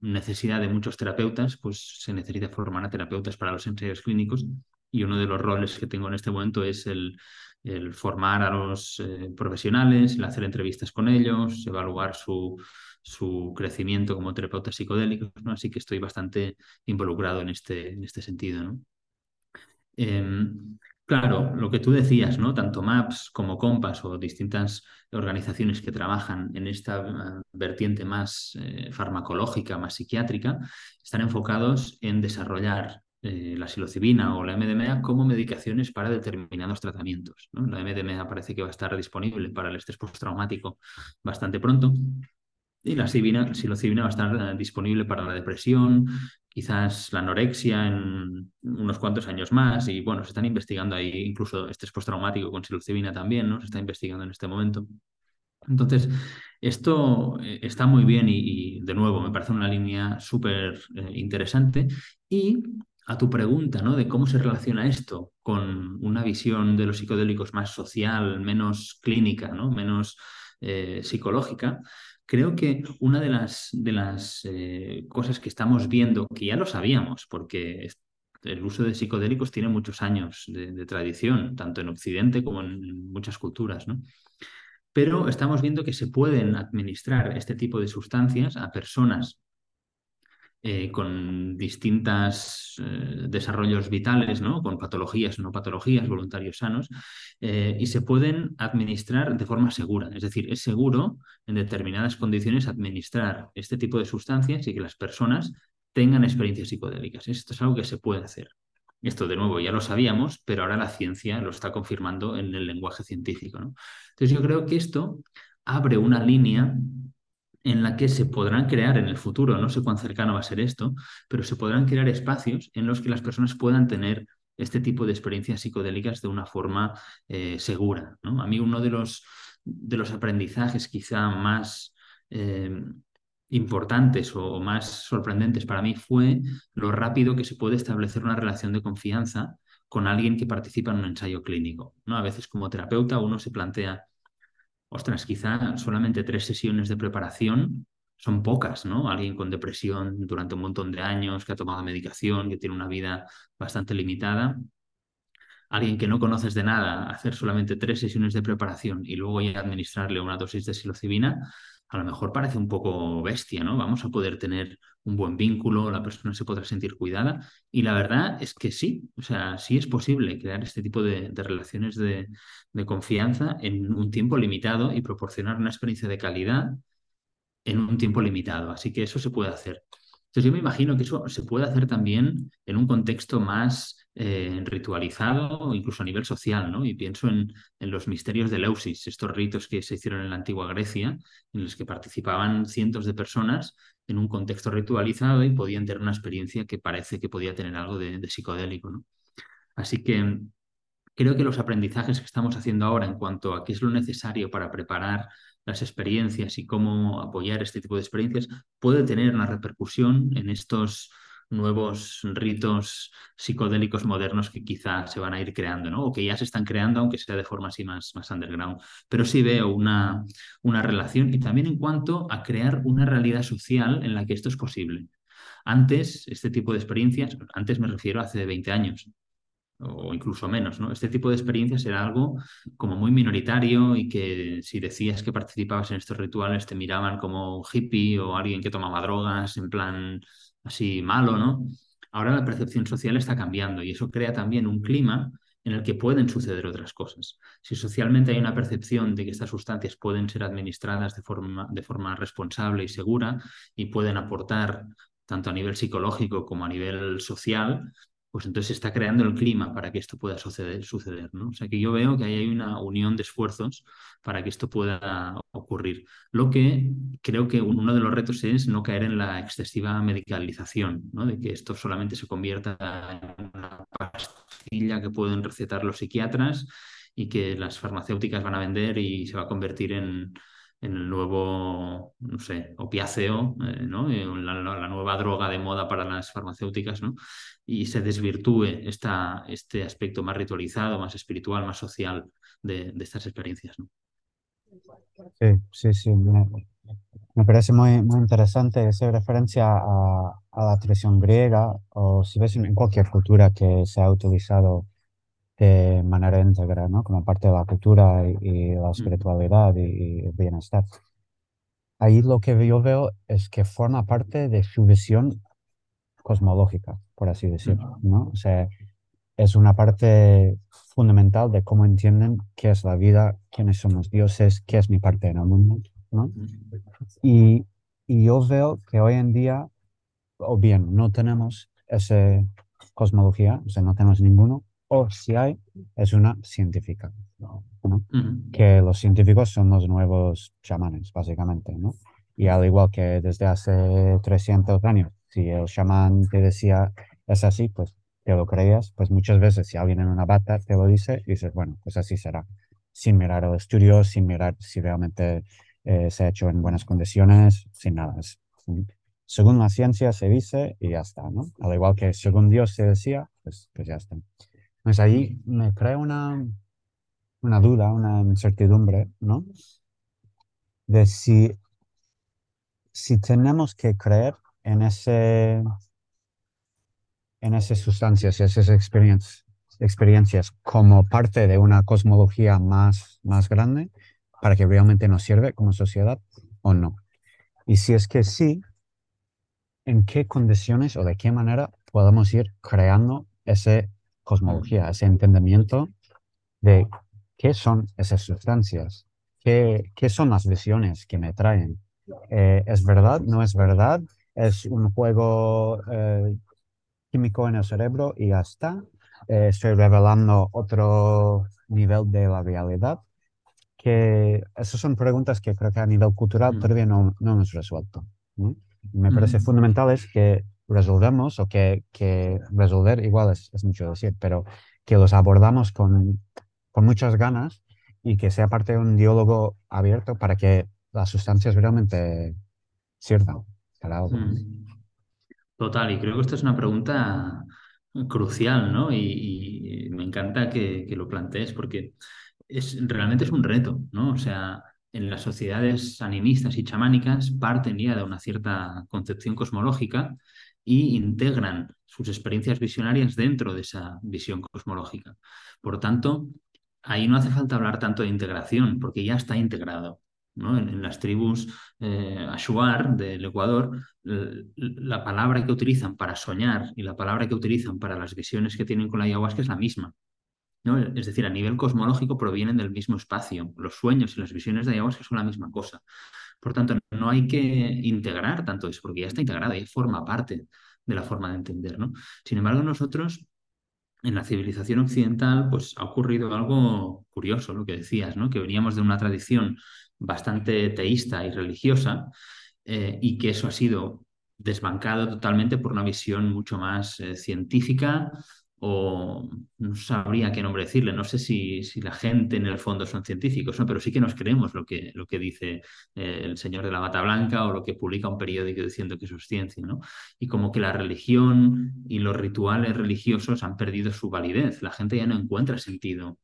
necesidad de muchos terapeutas, pues se necesita formar a terapeutas para los ensayos clínicos y uno de los roles que tengo en este momento es el, formar a los eh, profesionales, el hacer entrevistas con ellos, evaluar su, su crecimiento como terapeutas psicodélicos, ¿no? Así que estoy bastante involucrado en este, en este sentido. Em, Claro, lo que tú decías, ¿no? Tanto MAPS como COMPAS o distintas organizaciones que trabajan en esta eh, vertiente más eh, farmacológica, más psiquiátrica, están enfocados en desarrollar eh, la psilocibina o la MDMA como medicaciones para determinados tratamientos. La MDMA parece que va a estar disponible para el estrés postraumático bastante pronto. Y la psilocibina va a estar disponible para la depresión, quizás la anorexia en unos cuantos años más y bueno, se están investigando ahí incluso estrés postraumático con psilocibina también, ¿no? Se está investigando en este momento. Entonces, esto eh, está muy bien y, de nuevo me parece una línea súper eh, interesante y a tu pregunta, ¿no? De cómo se relaciona esto con una visión de los psicodélicos más social, menos clínica, ¿no? Menos eh, psicológica. Creo que una de las, de las eh, cosas que estamos viendo, que ya lo sabíamos, porque el uso de psicodélicos tiene muchos años de, tradición, tanto en Occidente como en, muchas culturas, ¿no? Pero estamos viendo que se pueden administrar este tipo de sustancias a personas eh, con distintos eh, desarrollos vitales, ¿no? con patologías no patologías, voluntarios sanos, eh, y se pueden administrar de forma segura. Es decir, es seguro en determinadas condiciones administrar este tipo de sustancias y que las personas tengan experiencias psicodélicas. Esto es algo que se puede hacer. Esto, de nuevo, ya lo sabíamos, pero ahora la ciencia lo está confirmando en el lenguaje científico. Entonces, yo creo que esto abre una línea en la que se podrán crear en el futuro, no sé cuán cercano va a ser esto, pero se podrán crear espacios en los que las personas puedan tener este tipo de experiencias psicodélicas de una forma eh, segura. ¿no? A mí uno de los, de los aprendizajes quizá más eh, importantes o más sorprendentes para mí fue lo rápido que se puede establecer una relación de confianza con alguien que participa en un ensayo clínico. ¿no? A veces como terapeuta uno se plantea ostras, quizá solamente tres sesiones de preparación son pocas, ¿no? Alguien con depresión durante un montón de años, que ha tomado medicación, que tiene una vida bastante limitada. Alguien que no conoces de nada, hacer solamente tres sesiones de preparación y luego ya administrarle una dosis de psilocibina, a lo mejor parece un poco bestia, ¿no? Vamos a poder tener un buen vínculo, la persona se podrá sentir cuidada. Y la verdad es que sí, o sea, sí es posible crear este tipo de, relaciones de, confianza en un tiempo limitado y proporcionar una experiencia de calidad en un tiempo limitado. Así que eso se puede hacer. Entonces yo me imagino que eso se puede hacer también en un contexto más eh, ritualizado, incluso a nivel social, ¿no? Y pienso en, en, los misterios de Leusis, estos ritos que se hicieron en la antigua Grecia, en los que participaban cientos de personas en un contexto ritualizado y podían tener una experiencia que parece que podía tener algo de, psicodélico, ¿no? Así que creo que los aprendizajes que estamos haciendo ahora en cuanto a qué es lo necesario para preparar las experiencias y cómo apoyar este tipo de experiencias puede tener una repercusión en estos nuevos ritos psicodélicos modernos que quizá se van a ir creando, ¿no? O que ya se están creando, aunque sea de forma así más, más underground. Pero sí veo una, una relación y también en cuanto a crear una realidad social en la que esto es posible. Antes, este tipo de experiencias, antes me refiero a hace 20 años, o incluso menos, ¿no? Este tipo de experiencias era algo como muy minoritario y que si decías que participabas en estos rituales te miraban como un hippie o alguien que tomaba drogas en plan así malo, ¿no? Ahora la percepción social está cambiando y eso crea también un clima en el que pueden suceder otras cosas. Si socialmente hay una percepción de que estas sustancias pueden ser administradas de forma, de forma responsable y segura y pueden aportar tanto a nivel psicológico como a nivel social, pues entonces se está creando el clima para que esto pueda suceder, ¿no? O sea que yo veo que ahí hay una unión de esfuerzos para que esto pueda ocurrir. Lo que creo que uno de los retos es no caer en la excesiva medicalización, ¿no? De que esto solamente se convierta en una pastilla que pueden recetar los psiquiatras y que las farmacéuticas van a vender y se va a convertir en, en el nuevo, no sé, opiáceo, eh, ¿no? Eh, la, la, nueva droga de moda para las farmacéuticas, ¿no? Y se desvirtúe esta, este aspecto más ritualizado, más espiritual, más social de, de estas experiencias, ¿no? Sí, sí, sí. Me, me parece muy, muy interesante esa referencia a, a, la tradición griega o si ves en cualquier cultura que se ha utilizado de manera íntegra, ¿no? Como parte de la cultura y, y la espiritualidad y, y, el bienestar. Ahí lo que yo veo es que forma parte de su visión cosmológica, por así decirlo, ¿no? O sea, es una parte fundamental de cómo entienden qué es la vida, quiénes son los dioses, qué es mi parte en el mundo, ¿no? Y, y yo veo que hoy en día, o bien no tenemos esa cosmología, o sea, no tenemos ninguno, o si hay, es una científica, ¿no? Ujú. que los científicos son los nuevos chamanes, básicamente, ¿no? Y al igual que desde hace 300 años, si el chamán te decía es así, pues te lo creías, pues muchas veces si alguien en una bata te lo dice, dices, bueno, pues así será, sin mirar el estudio, sin mirar si realmente eh, se ha hecho en buenas condiciones, sin nada. Es, según la ciencia se dice y ya está, ¿no? Al igual que según Dios se decía, pues, pues ya está. Pues ahí me crea una, una duda, una incertidumbre, ¿no? De si, si tenemos que creer en ese en esas sustancias y esas experiencias, experiencias como parte de una cosmología más, más grande para que realmente nos sirve como sociedad o no. Y si es que sí, ¿en qué condiciones o de qué manera podemos ir creando esa cosmología, ese entendimiento de qué son esas sustancias, qué, qué son las visiones que me traen? Eh, ¿Es verdad? ¿No es verdad? ¿Es un juego eh, químico en el cerebro y ya está. Eh, estoy revelando otro nivel de la realidad. Que esas son preguntas que creo que a nivel cultural Mm. todavía no, no hemos resuelto. ¿no? Me parece Mm. fundamental es que resolvemos o que, que resolver igual es, es mucho decir, pero que los abordamos con, con muchas ganas y que sea parte de un diálogo abierto para que las sustancias realmente sirvan para algo. Mm. Total, y creo que esta es una pregunta crucial, ¿no? Y, y me encanta que, que lo plantees porque es, realmente es un reto, ¿no? O sea, en las sociedades animistas y chamánicas parten ya de una cierta concepción cosmológica y integran sus experiencias visionarias dentro de esa visión cosmológica. Por tanto, ahí no hace falta hablar tanto de integración, porque ya está integrado. ¿no? En, las tribus eh, Ashuar del Ecuador, la palabra que utilizan para soñar y la palabra que utilizan para las visiones que tienen con la ayahuasca es la misma. ¿no? Es decir, a nivel cosmológico provienen del mismo espacio. Los sueños y las visiones de ayahuasca son la misma cosa. Por tanto, no hay que integrar tanto eso, porque ya está integrado, ya forma parte de la forma de entender. ¿no? Sin embargo, nosotros en la civilización occidental, pues ha ocurrido algo curioso, lo que decías, ¿no? Que veníamos de una tradición bastante teísta y religiosa eh, y que eso ha sido desbancado totalmente por una visión mucho más eh, científica o no sabría qué nombre decirle, no sé si, si, la gente en el fondo son científicos, ¿no? pero sí que nos creemos lo que, lo que dice eh, el señor de la bata blanca o lo que publica un periódico diciendo que eso es ciencia, ¿no? Y como que la religión y los rituales religiosos han perdido su validez, la gente ya no encuentra sentido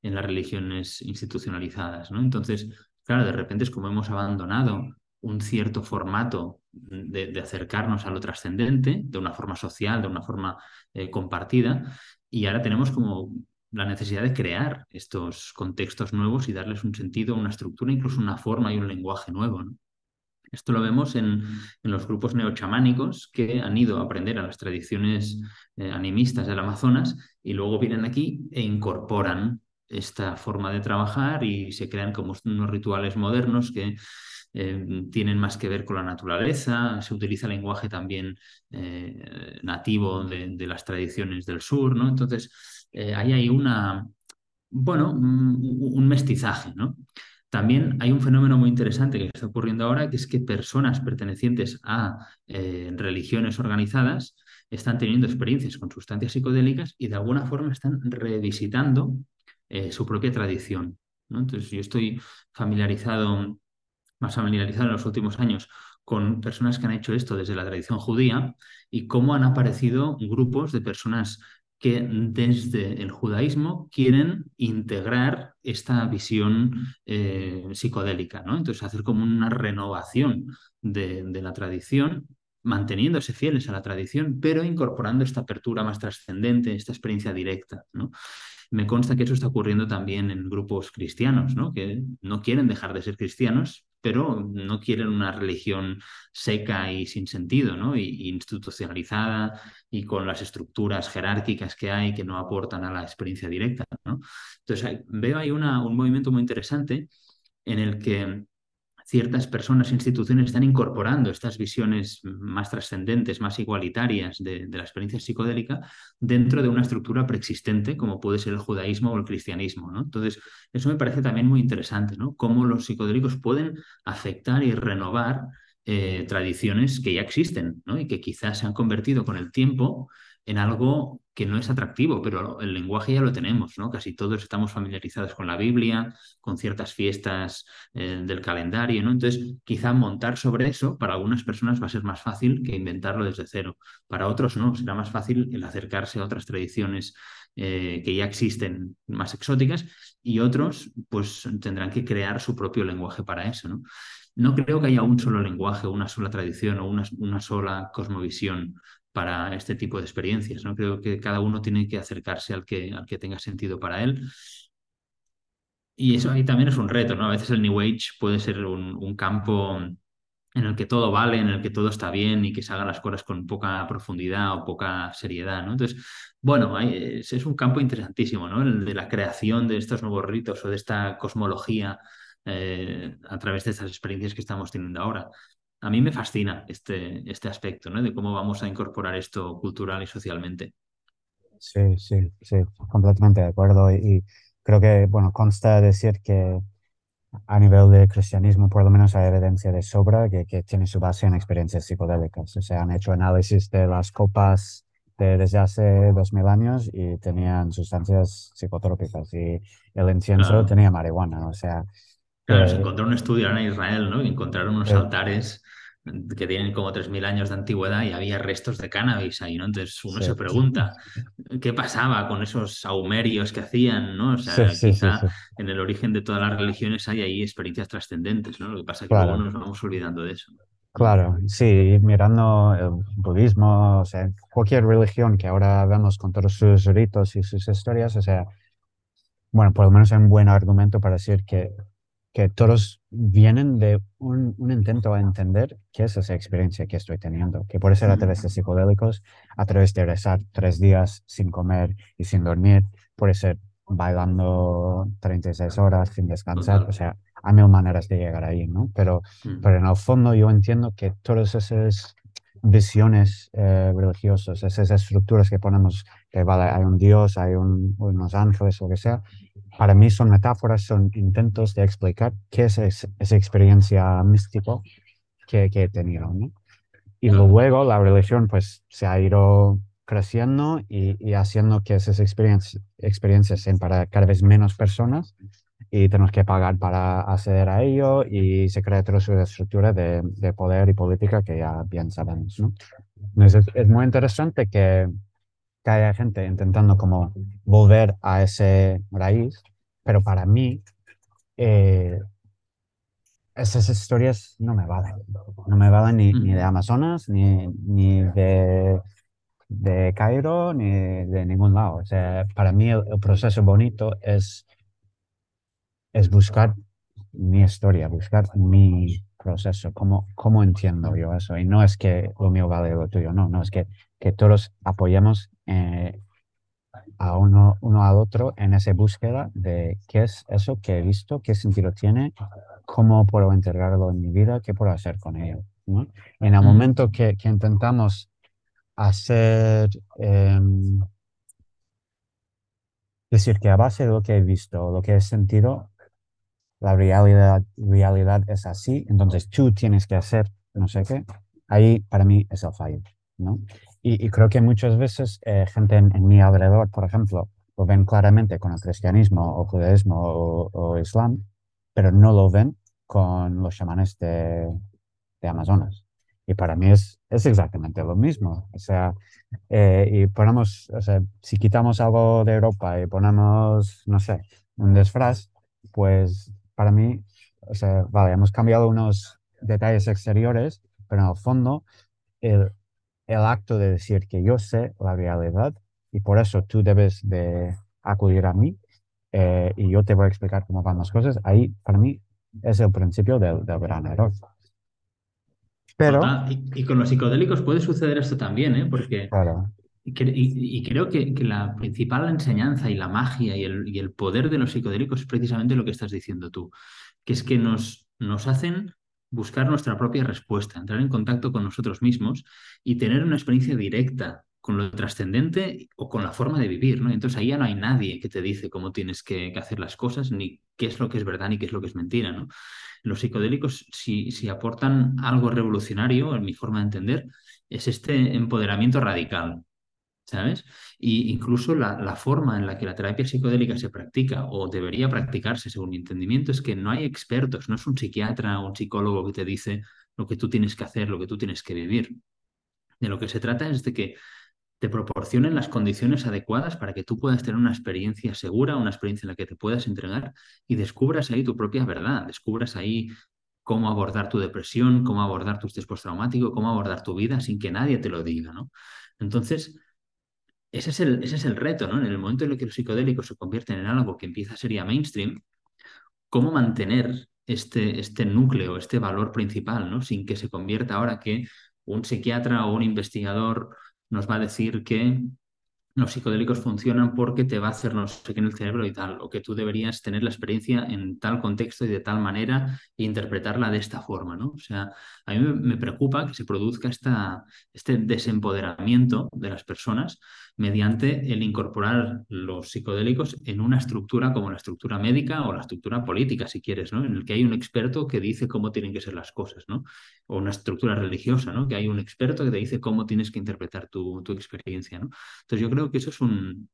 en las religiones institucionalizadas, ¿no? Entonces, claro, de repente es como hemos abandonado un cierto formato de, acercarnos a lo trascendente, de una forma social, de una forma eh, compartida, y ahora tenemos como la necesidad de crear estos contextos nuevos y darles un sentido, una estructura, incluso una forma y un lenguaje nuevo. Esto lo vemos en, en los grupos neochamánicos que han ido a aprender a las tradiciones eh, animistas del Amazonas y luego vienen aquí e incorporan esta forma de trabajar y se crean como unos rituales modernos que eh, tienen más que ver con la naturaleza, se utiliza lenguaje también eh, nativo de, las tradiciones del sur, ¿no? Entonces, eh, hay ahí una, bueno, un, mestizaje, ¿no? También hay un fenómeno muy interesante que está ocurriendo ahora, que es que personas pertenecientes a religiones organizadas están teniendo experiencias con sustancias psicodélicas y de alguna forma están revisitando eh, su propia tradición. Entonces, yo estoy familiarizado más familiarizado en los últimos años con personas que han hecho esto desde la tradición judía y cómo han aparecido grupos de personas que desde el judaísmo quieren integrar esta visión eh, psicodélica, ¿no? Entonces hacer como una renovación de, la tradición manteniéndose fieles a la tradición, pero incorporando esta apertura más trascendente, esta experiencia directa. Me consta que eso está ocurriendo también en grupos cristianos, ¿no? que no quieren dejar de ser cristianos, pero no quieren una religión seca y sin sentido, ¿no? Y, institucionalizada y con las estructuras jerárquicas que hay que no aportan a la experiencia directa. Entonces veo ahí un movimiento muy interesante en el que ciertas personas e instituciones están incorporando estas visiones más trascendentes, más igualitarias de, la experiencia psicodélica dentro de una estructura preexistente como puede ser el judaísmo o el cristianismo. ¿no? Entonces, eso me parece también muy interesante, ¿no? Cómo los psicodélicos pueden afectar y renovar eh, tradiciones que ya existen ¿no? y que quizás se han convertido con el tiempo en algo que no es atractivo, pero el lenguaje ya lo tenemos, ¿no? Casi todos estamos familiarizados con la Biblia, con ciertas fiestas eh, del calendario, ¿no? Entonces, quizá montar sobre eso para algunas personas va a ser más fácil que inventarlo desde cero. Para otros no, será más fácil el acercarse a otras tradiciones eh, que ya existen más exóticas y otros pues tendrán que crear su propio lenguaje para eso, ¿no? No creo que haya un solo lenguaje, una sola tradición o una, una sola cosmovisión para este tipo de experiencias. ¿no? Creo que cada uno tiene que acercarse al que, al que tenga sentido para él. Y eso ahí también es un reto, ¿no? A veces el New Age puede ser un, un campo en el que todo vale, en el que todo está bien y que se hagan las cosas con poca profundidad o poca seriedad, ¿no? Entonces, bueno, hay, es, es, un campo interesantísimo, ¿no? El de la creación de estos nuevos ritos o de esta cosmología eh, a través de estas experiencias que estamos teniendo ahora a mí me fascina este, este aspecto, ¿no? De cómo vamos a incorporar esto cultural y socialmente. Sí, sí, sí, completamente de acuerdo. Y, y creo que, bueno, consta decir que a nivel de cristianismo, por lo menos hay evidencia de sobra que, que tiene su base en experiencias psicodélicas. O sea, han hecho análisis de las copas de, desde hace dos mil años y tenían sustancias psicotrópicas y el incienso Claro. tenía marihuana. O sea, Claro, se encontró un estudio en Israel, ¿no? Y encontraron unos eh, altares que tienen como 3.000 años de antigüedad y había restos de cannabis ahí, ¿no? Entonces uno sí, se pregunta, ¿qué pasaba con esos saumerios que hacían, ¿no? O sea, sí, quizá sí, en el origen de todas las religiones hay ahí experiencias trascendentes, ¿no? Lo que pasa es que luego claro. nos vamos olvidando de eso. Claro, sí, mirando el budismo, o sea, cualquier religión que ahora vemos con todos sus ritos y sus historias, o sea, bueno, por lo menos hay un buen argumento para decir que, que todos vienen de un, un intento a entender qué es esa experiencia que estoy teniendo, que puede ser a través de psicodélicos, a través de rezar tres días sin comer y sin dormir, puede ser bailando 36 horas sin descansar, o sea, hay mil maneras de llegar ahí, ¿no? Pero pero Mm, en el fondo yo entiendo que todas esas visiones eh, religiosas, esas estructuras que ponemos, que vale, hay un Dios, hay un- unos ángeles, lo que sea, para mí son metáforas, son intentos de explicar qué es es- esa experiencia mística que, que he tenido, ¿no? Y luego la religión pues se ha ido creciendo y, y haciendo que esas experiencias, experiencias sean para cada vez menos personas y tenemos que pagar para acceder a ello y se crea toda su estructura de, de poder y política que ya bien sabemos, ¿no? Entonces es, es muy interesante que, que haya gente intentando como volver a ese raíz, pero para mí eh, esas historias no me valen. No me valen ni, ni de Amazonas, ni, ni de, de Cairo, ni de ningún lado. O sea, para mí el, el proceso bonito es, es buscar mi historia, buscar mi proceso, cómo, cómo entiendo yo eso. Y no es que lo mío vale lo tuyo, no, no, es que, que todos apoyemos eh, a uno, uno al otro en esa búsqueda de qué es eso que he visto, qué sentido tiene, cómo puedo integrarlo en mi vida, qué puedo hacer con ello. ¿no? En el momento que, que intentamos hacer, em, decir que a base de lo que he visto, lo que he sentido, la realidad, realidad es así, entonces tú tienes que hacer no sé qué, ahí para mí es el fallo, ¿no? Y, y creo que muchas veces eh, gente en, en mi alrededor, por ejemplo, lo ven claramente con el cristianismo o judaísmo o, o islam, pero no lo ven con los chamanes de, de Amazonas. Y para mí es, es exactamente lo mismo. O sea, eh, y ponemos, o sea, si quitamos algo de Europa y ponemos, no sé, un disfraz, pues para mí, o sea, vale, hemos cambiado unos detalles exteriores, pero en el fondo, el, el acto de decir que yo sé la realidad y por eso tú debes de acudir a mí eh, y yo te voy a explicar cómo van las cosas, ahí para mí es el principio del, del gran error. Pero. Y, y con los psicodélicos puede suceder esto también, ¿eh? Porque claro, y, y- y creo que, que la principal enseñanza y la magia y el, y el poder de los psicodélicos es precisamente lo que estás diciendo tú, que es que nos, nos hacen buscar nuestra propia respuesta, entrar en contacto con nosotros mismos y tener una experiencia directa con lo trascendente o con la forma de vivir, ¿no? Entonces ahí ya no hay nadie que te dice cómo tienes que, que hacer las cosas, ni qué es lo que es verdad ni qué es lo que es mentira, ¿no? Los psicodélicos, si, si aportan algo revolucionario, en mi forma de entender, es este empoderamiento radical, ¿sabes? Y incluso la, la forma en la que la terapia psicodélica se practica o debería practicarse, según mi entendimiento, es que no hay expertos, no es un psiquiatra o un psicólogo que te dice lo que tú tienes que hacer, lo que tú tienes que vivir. De lo que se trata es de que te proporcionen las condiciones adecuadas para que tú puedas tener una experiencia segura, una experiencia en la que te puedas entregar y descubras ahí tu propia verdad, descubras ahí cómo abordar tu depresión, cómo abordar tu estrés postraumático, cómo abordar tu vida sin que nadie te lo diga, ¿no? Entonces, ese es el, ese es el reto, ¿no? En el momento en el que los psicodélicos se convierten en algo que empieza a ser ya mainstream, ¿cómo mantener este, este núcleo, este valor principal, ¿no? Sin que se convierta ahora que un psiquiatra o un investigador nos va a decir que los psicodélicos funcionan porque te va a hacer no sé qué en el cerebro y tal, o que tú deberías tener la experiencia en tal contexto y de tal manera e interpretarla de esta forma, ¿no? O sea, a mí me, preocupa que se produzca esta, este desempoderamiento de las personas mediante el incorporar los psicodélicos en una estructura como la estructura médica o la estructura política, si quieres, ¿no? En el que hay un experto que dice cómo tienen que ser las cosas, ¿no? O una estructura religiosa, ¿no? Que hay un experto que te dice cómo tienes que interpretar tu, tu experiencia, ¿no? Entonces yo creo que eso es un,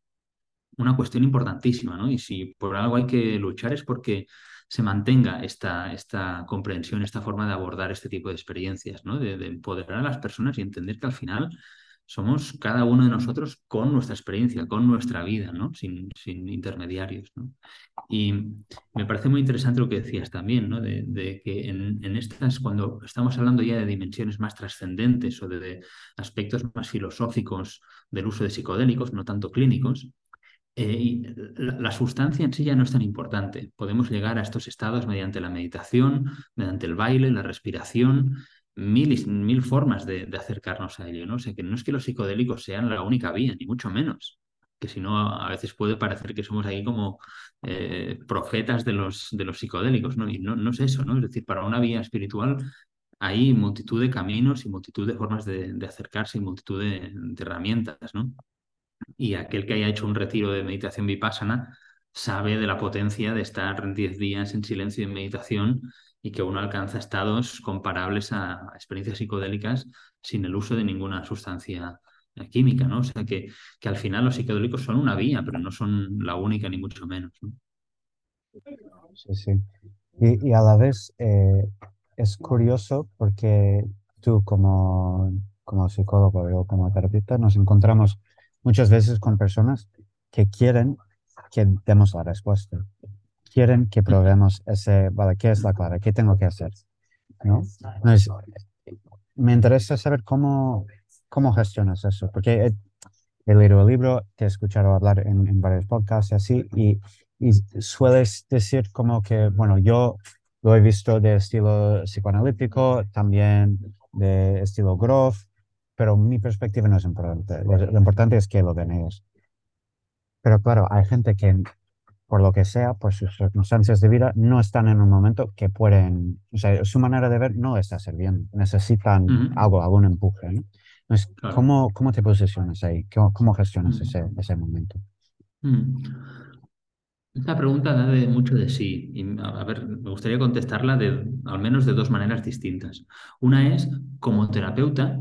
una cuestión importantísima, ¿no? Y si por algo hay que luchar es porque se mantenga esta, esta comprensión, esta forma de abordar este tipo de experiencias, ¿no? De, de empoderar a las personas y entender que al final somos cada uno de nosotros con nuestra experiencia, con nuestra vida, ¿no? Sin, sin intermediarios. Y me parece muy interesante lo que decías también, ¿no? De, que en, estas, cuando estamos hablando ya de dimensiones más trascendentes o de, de, aspectos más filosóficos del uso de psicodélicos, no tanto clínicos, eh, y la, la, sustancia en sí ya no es tan importante. Podemos llegar a estos estados mediante la meditación, mediante el baile, la respiración, mil, mil formas de, acercarnos a ello, ¿no? O sea, que no es que los psicodélicos sean la única vía, ni mucho menos que si no a veces puede parecer que somos ahí como eh, profetas de los, de los psicodélicos, ¿no? Y no, no, es eso, ¿no? Es decir, para una vía espiritual hay multitud de caminos y multitud de formas de, de acercarse y multitud de, de, herramientas, ¿no? Y aquel que haya hecho un retiro de meditación vipassana sabe de la potencia de estar 10 días en silencio y en meditación y que uno alcanza estados comparables a experiencias psicodélicas sin el uso de ninguna sustancia química, ¿no? O sea que, que al final los psicodélicos son una vía, pero no son la única ni mucho menos. ¿no? Sí, sí. Y, y a la vez eh, es curioso porque tú como, como psicólogo o como terapeuta nos encontramos muchas veces con personas que quieren que demos la respuesta. Quieren que probemos ese, vale, ¿qué es la clave? ¿Qué tengo que hacer? ¿No? Entonces, me interesa saber cómo, cómo gestionas eso, porque he, he, leído el libro, te he escuchado hablar en, en varios podcasts y así, y, y, sueles decir como que, bueno, yo lo he visto de estilo psicoanalítico, también de estilo growth, pero mi perspectiva no es importante. Lo, lo importante es que lo den ellos. Pero claro, hay gente que, por lo que sea, por sus circunstancias de vida, no están en un momento que pueden, o sea, su manera de ver no está sirviendo. Necesitan algo, algún empuje, ¿no? Entonces, claro. ¿cómo, cómo te posicionas ahí? ¿Cómo, cómo gestionas ese, ese momento? mm. Esta pregunta da de mucho de sí y a a ver, me gustaría contestarla de al menos de dos maneras distintas. Una es, como terapeuta,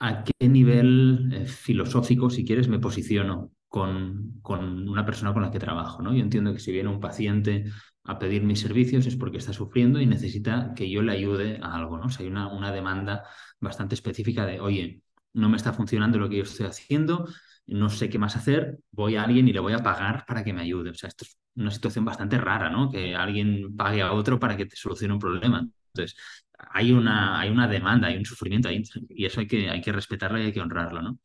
¿a qué nivel eh, filosófico, si quieres, me posiciono con, con una persona con la que trabajo, ¿no? Yo entiendo que si viene un paciente a pedir mis servicios es porque está sufriendo y necesita que yo le ayude a algo, ¿no? O sea, hay una, una demanda bastante específica de, oye, no me está funcionando lo que yo estoy haciendo, no sé qué más hacer, voy a alguien y le voy a pagar para que me ayude. O sea, esto es una situación bastante rara, ¿no? Que alguien pague a otro para que te solucione un problema. Entonces, hay una, hay una demanda, hay un sufrimiento ahí, y eso hay que, hay que respetarlo y hay que honrarlo, ¿no?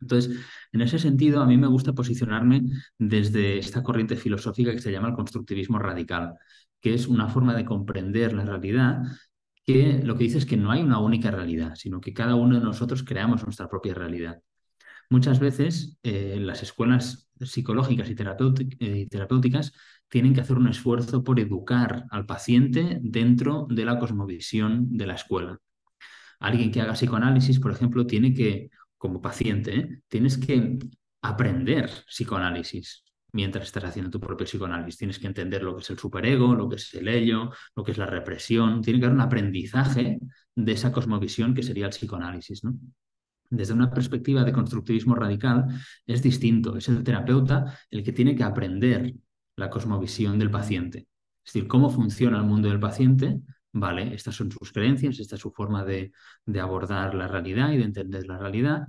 Entonces, en ese sentido, a mí me gusta posicionarme desde esta corriente filosófica que se llama el constructivismo radical, que es una forma de comprender la realidad que lo que dice es que no hay una única realidad, sino que cada uno de nosotros creamos nuestra propia realidad. Muchas veces eh, las escuelas psicológicas y eh, terapéuticas tienen que hacer un esfuerzo por educar al paciente dentro de la cosmovisión de la escuela. Alguien que haga psicoanálisis, por ejemplo, tiene que, como paciente, ¿eh? tienes que aprender psicoanálisis mientras estás haciendo tu propio psicoanálisis. Tienes que entender lo que es el superego, lo que es el ello, lo que es la represión. Tiene que haber un aprendizaje de esa cosmovisión que sería el psicoanálisis, ¿no? Desde una perspectiva de constructivismo radical es distinto. Es el terapeuta el que tiene que aprender la cosmovisión del paciente. Es decir, cómo funciona el mundo del paciente. Vale, estas son sus creencias, esta es su forma de, de abordar la realidad y de entender la realidad.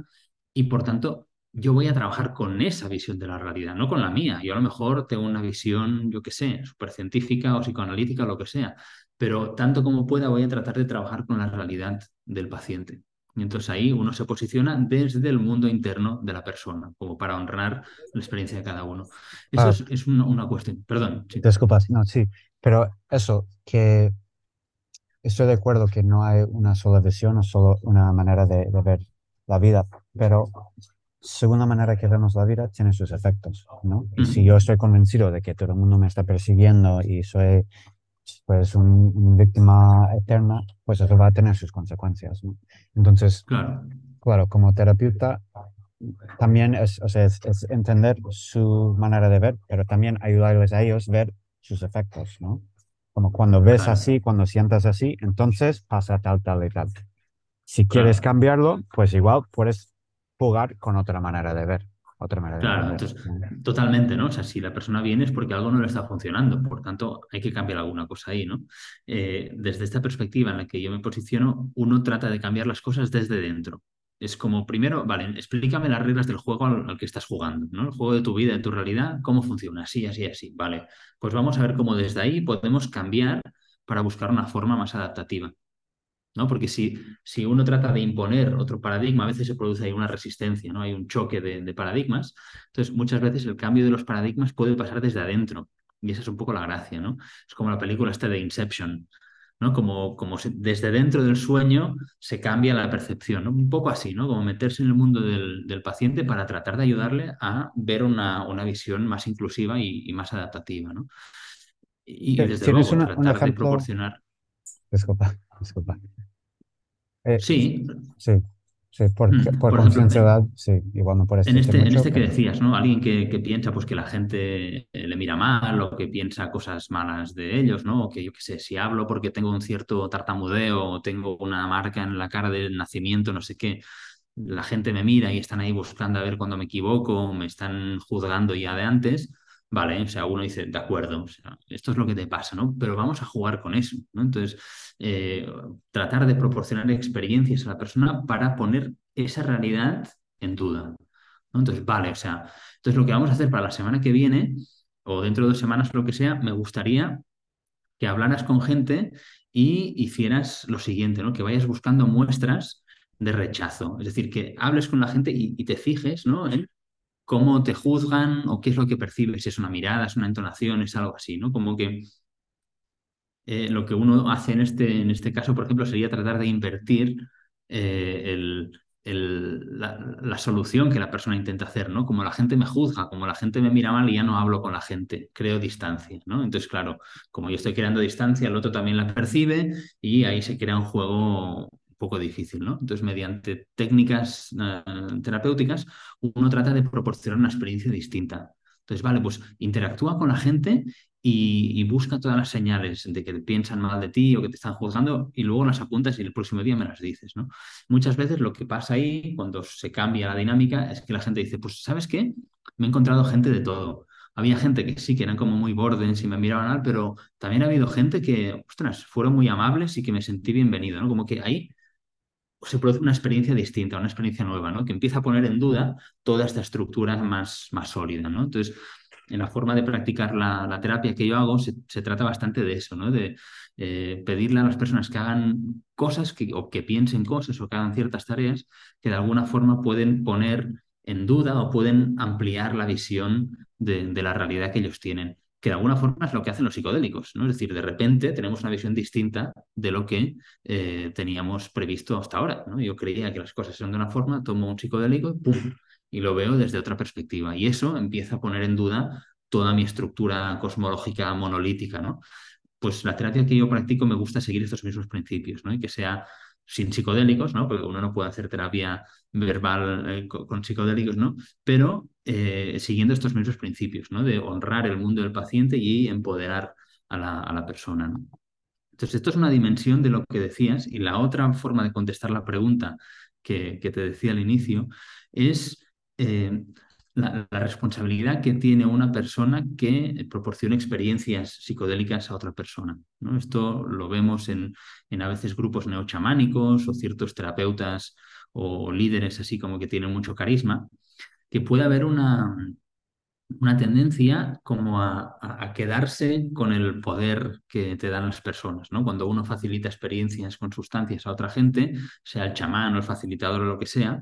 Y por tanto, yo voy a trabajar con esa visión de la realidad, no con la mía. Yo a lo mejor tengo una visión, yo qué sé, súper científica o psicoanalítica o lo que sea, pero tanto como pueda voy a tratar de trabajar con la realidad del paciente. Y entonces ahí uno se posiciona desde el mundo interno de la persona, como para honrar la experiencia de cada uno. Eso Ah, es, es una, una cuestión. Perdón, sí. disculpas, no, sí, pero eso, que estoy de acuerdo que no hay una sola visión o solo una manera de, de ver la vida, pero según la manera que vemos la vida, tiene sus efectos, ¿no? Y si yo estoy convencido de que todo el mundo me está persiguiendo y soy pues un, un víctima eterna, pues eso va a tener sus consecuencias, ¿no? Entonces, claro, claro, como terapeuta también es, o sea, es, es entender su manera de ver, pero también ayudarles a ellos ver sus efectos, ¿no? Como cuando ves claro, así, cuando sientas así, entonces pasa tal, tal y tal. Si quieres cambiarlo, pues igual puedes jugar con otra manera de ver, otra manera de Claro, entender. entonces, totalmente, ¿no? O sea, si la persona viene es porque algo no le está funcionando, por tanto, hay que cambiar alguna cosa ahí, ¿no? Eh, desde esta perspectiva en la que yo me posiciono, uno trata de cambiar las cosas desde dentro. Es como, primero, vale, explícame las reglas del juego al, que estás jugando, ¿no? El juego de tu vida, de tu realidad, cómo funciona, así, así, así. Vale, pues vamos a ver cómo desde ahí podemos cambiar para buscar una forma más adaptativa. ¿no? Porque si, si uno trata de imponer otro paradigma, a veces se produce ahí una resistencia, ¿no? Hay un choque de, de paradigmas. Entonces, muchas veces el cambio de los paradigmas puede pasar desde adentro. Y esa es un poco la gracia, ¿no? Es como la película esta de Inception, ¿no? Como, como se- desde dentro del sueño se cambia la percepción, ¿no? Un poco así, ¿no? Como meterse en el mundo del, del paciente para tratar de ayudarle a ver una, una visión más inclusiva y, y más adaptativa, ¿no? Y, desde ¿Tienes luego, una- un tratar de proporcionar. Disculpa, disculpa. Eh, Sí, sí, sí, por, mm, por por sí, igual no puedes En decir este, en mucho, este que pero decías, ¿no? Alguien que, que piensa pues que la gente eh, le mira mal o que piensa cosas malas de ellos, ¿no? O que yo qué sé, si hablo porque tengo un cierto tartamudeo o tengo una marca en la cara del nacimiento, no sé qué, la gente me mira y están ahí buscando a ver cuando me equivoco, me están juzgando ya de antes. Vale, o sea, uno dice, de acuerdo, esto es lo que te pasa, ¿no? Pero vamos a jugar con eso, ¿no? Entonces, eh, tratar de proporcionar experiencias a la persona para poner esa realidad en duda. ¿no? Entonces, vale, o sea, entonces lo que vamos a hacer para la semana que viene, o dentro de dos semanas, lo que sea, me gustaría que hablaras con gente y hicieras lo siguiente, ¿no? Que vayas buscando muestras de rechazo. Es decir, que hables con la gente y, y te fijes, ¿no? Cómo te juzgan o qué es lo que percibes, es una mirada, es una entonación, es algo así, ¿no? Como que eh, lo que uno hace en este, en este caso, por ejemplo, sería tratar de invertir eh, el, la, la, solución que la persona intenta hacer, ¿no? Como la gente me juzga, como la gente me mira mal y ya no hablo con la gente, creo distancia, ¿no? Entonces, claro, como yo estoy creando distancia, el otro también la percibe y ahí se crea un juego poco difícil, ¿no? Entonces, mediante técnicas uh, terapéuticas, uno trata de proporcionar una experiencia distinta. Entonces, vale, pues interactúa con la gente y, y, busca todas las señales de que piensan mal de ti o que te están juzgando y luego las apuntas y el próximo día me las dices, ¿no? Muchas veces lo que pasa ahí, cuando se cambia la dinámica, es que la gente dice, pues, ¿sabes qué? Me he encontrado gente de todo. Había gente que sí, que eran como muy bordens y me miraban mal, pero también ha habido gente que, ostras, fueron muy amables y que me sentí bienvenido, ¿no? Como que ahí se produce una experiencia distinta, una experiencia nueva, ¿no? Que empieza a poner en duda toda esta estructura más, más sólida, ¿no? Entonces, en la forma de practicar la, terapia que yo hago se, trata bastante de eso, ¿no? De eh, pedirle a las personas que hagan cosas que, o que piensen cosas o que hagan ciertas tareas que de alguna forma pueden poner en duda o pueden ampliar la visión de la realidad que ellos tienen que de alguna forma es lo que hacen los psicodélicos, ¿no? Es decir, de repente tenemos una visión distinta de lo que eh, teníamos previsto hasta ahora. Yo creía que las cosas eran de una forma, tomo un psicodélico y ¡pum! y lo veo desde otra perspectiva. Y eso empieza a poner en duda toda mi estructura cosmológica monolítica, ¿no? Pues la terapia que yo practico me gusta seguir estos mismos principios, ¿no? Y que sea sin psicodélicos, ¿no? Porque uno no puede hacer terapia verbal eh, con, psicodélicos, ¿no? Pero eh, siguiendo estos mismos principios, ¿no? De honrar el mundo del paciente y empoderar a la, a la persona, ¿no? Entonces, esto es una dimensión de lo que decías y la otra forma de contestar la pregunta que, que te decía al inicio es eh, la, responsabilidad que tiene una persona que proporciona experiencias psicodélicas a otra persona. ¿no? Esto lo vemos en, en, a veces grupos neochamánicos o ciertos terapeutas o líderes así como que tienen mucho carisma, que puede haber una, una tendencia como a, a, quedarse con el poder que te dan las personas, ¿no? Cuando uno facilita experiencias con sustancias a otra gente, sea el chamán o el facilitador o lo que sea,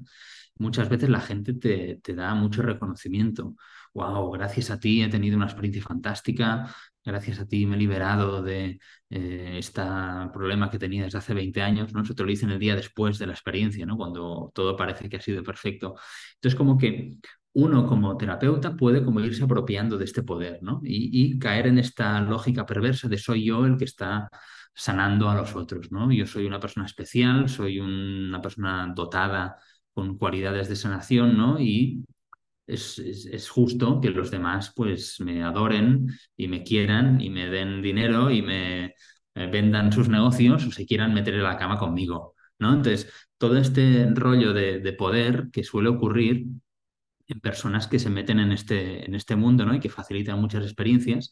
muchas veces la gente te, te, da mucho reconocimiento. Wow, gracias a ti he tenido una experiencia fantástica, gracias a ti me he liberado de eh, este problema que tenía desde hace 20 años, ¿no? Eso te lo dicen el día después de la experiencia, ¿no? Cuando todo parece que ha sido perfecto. Entonces, como que uno como terapeuta puede como irse apropiando de este poder, ¿no? Y, y caer en esta lógica perversa de soy yo el que está sanando a los otros, ¿no? Yo soy una persona especial, soy una persona dotada con cualidades de sanación, ¿no? Y es, es, justo que los demás pues me adoren y me quieran y me den dinero y me vendan sus negocios o se quieran meter en la cama conmigo, ¿no? Entonces, todo este rollo de, de poder que suele ocurrir en personas que se meten en este, en este mundo, ¿no? Y que facilitan muchas experiencias,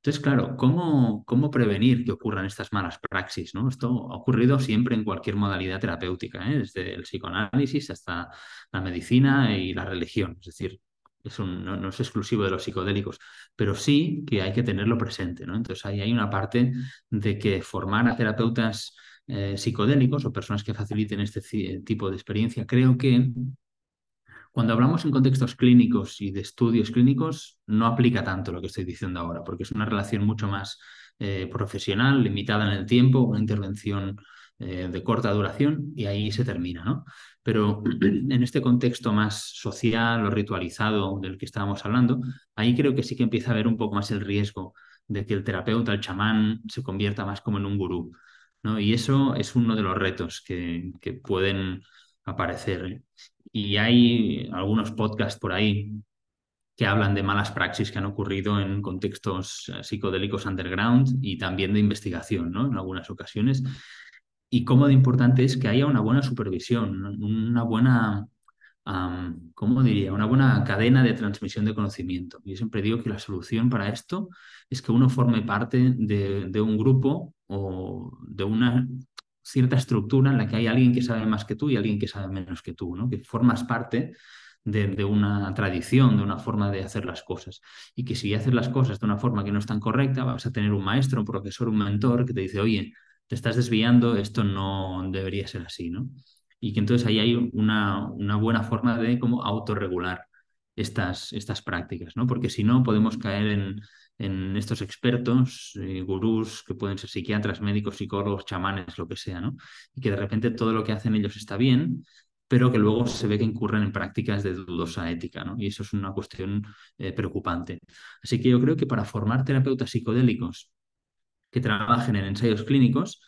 entonces, claro, ¿cómo, ¿cómo, prevenir que ocurran estas malas praxis? ¿no? Esto ha ocurrido siempre en cualquier modalidad terapéutica, ¿eh? desde el psicoanálisis hasta la medicina y la religión. Es decir, es no, es exclusivo de los psicodélicos, pero sí que hay que tenerlo presente. ¿no? Entonces, ahí hay una parte de que formar a terapeutas eh, psicodélicos o personas que faciliten este tipo de experiencia, creo que cuando hablamos en contextos clínicos y de estudios clínicos, no aplica tanto lo que estoy diciendo ahora, porque es una relación mucho más eh, profesional, limitada en el tiempo, una intervención eh, de corta duración y ahí se termina, ¿no? Pero en este contexto más social o ritualizado del que estábamos hablando, ahí creo que sí que empieza a haber un poco más el riesgo de que el terapeuta, el chamán, se convierta más como en un gurú, ¿no? Y eso es uno de los retos que, que pueden aparecer. Y hay algunos podcasts por ahí que hablan de malas praxis que han ocurrido en contextos psicodélicos underground y también de investigación, ¿no? En algunas ocasiones. Y cómo de importante es que haya una buena supervisión, una buena, um, ¿cómo diría? Una buena cadena de transmisión de conocimiento. Yo siempre digo que la solución para esto es que uno forme parte de un grupo o de una cierta estructura en la que hay alguien que sabe más que tú y alguien que sabe menos que tú, ¿no? que formas parte de, una tradición, de una forma de hacer las cosas. Y que si haces las cosas de una forma que no es tan correcta, vas a tener un maestro, un profesor, un mentor que te dice, oye, te estás desviando, esto no debería ser así, ¿no? Y que entonces ahí hay una, una buena forma de como autorregular estas, estas prácticas, ¿no? Porque si no, podemos caer en, en estos expertos, eh, gurús, que pueden ser psiquiatras, médicos, psicólogos, chamanes, lo que sea, ¿no? Y que de repente todo lo que hacen ellos está bien, pero que luego se ve que incurren en prácticas de dudosa ética, ¿no? Y eso es una cuestión eh, preocupante. Así que yo creo que para formar terapeutas psicodélicos que trabajen en ensayos clínicos,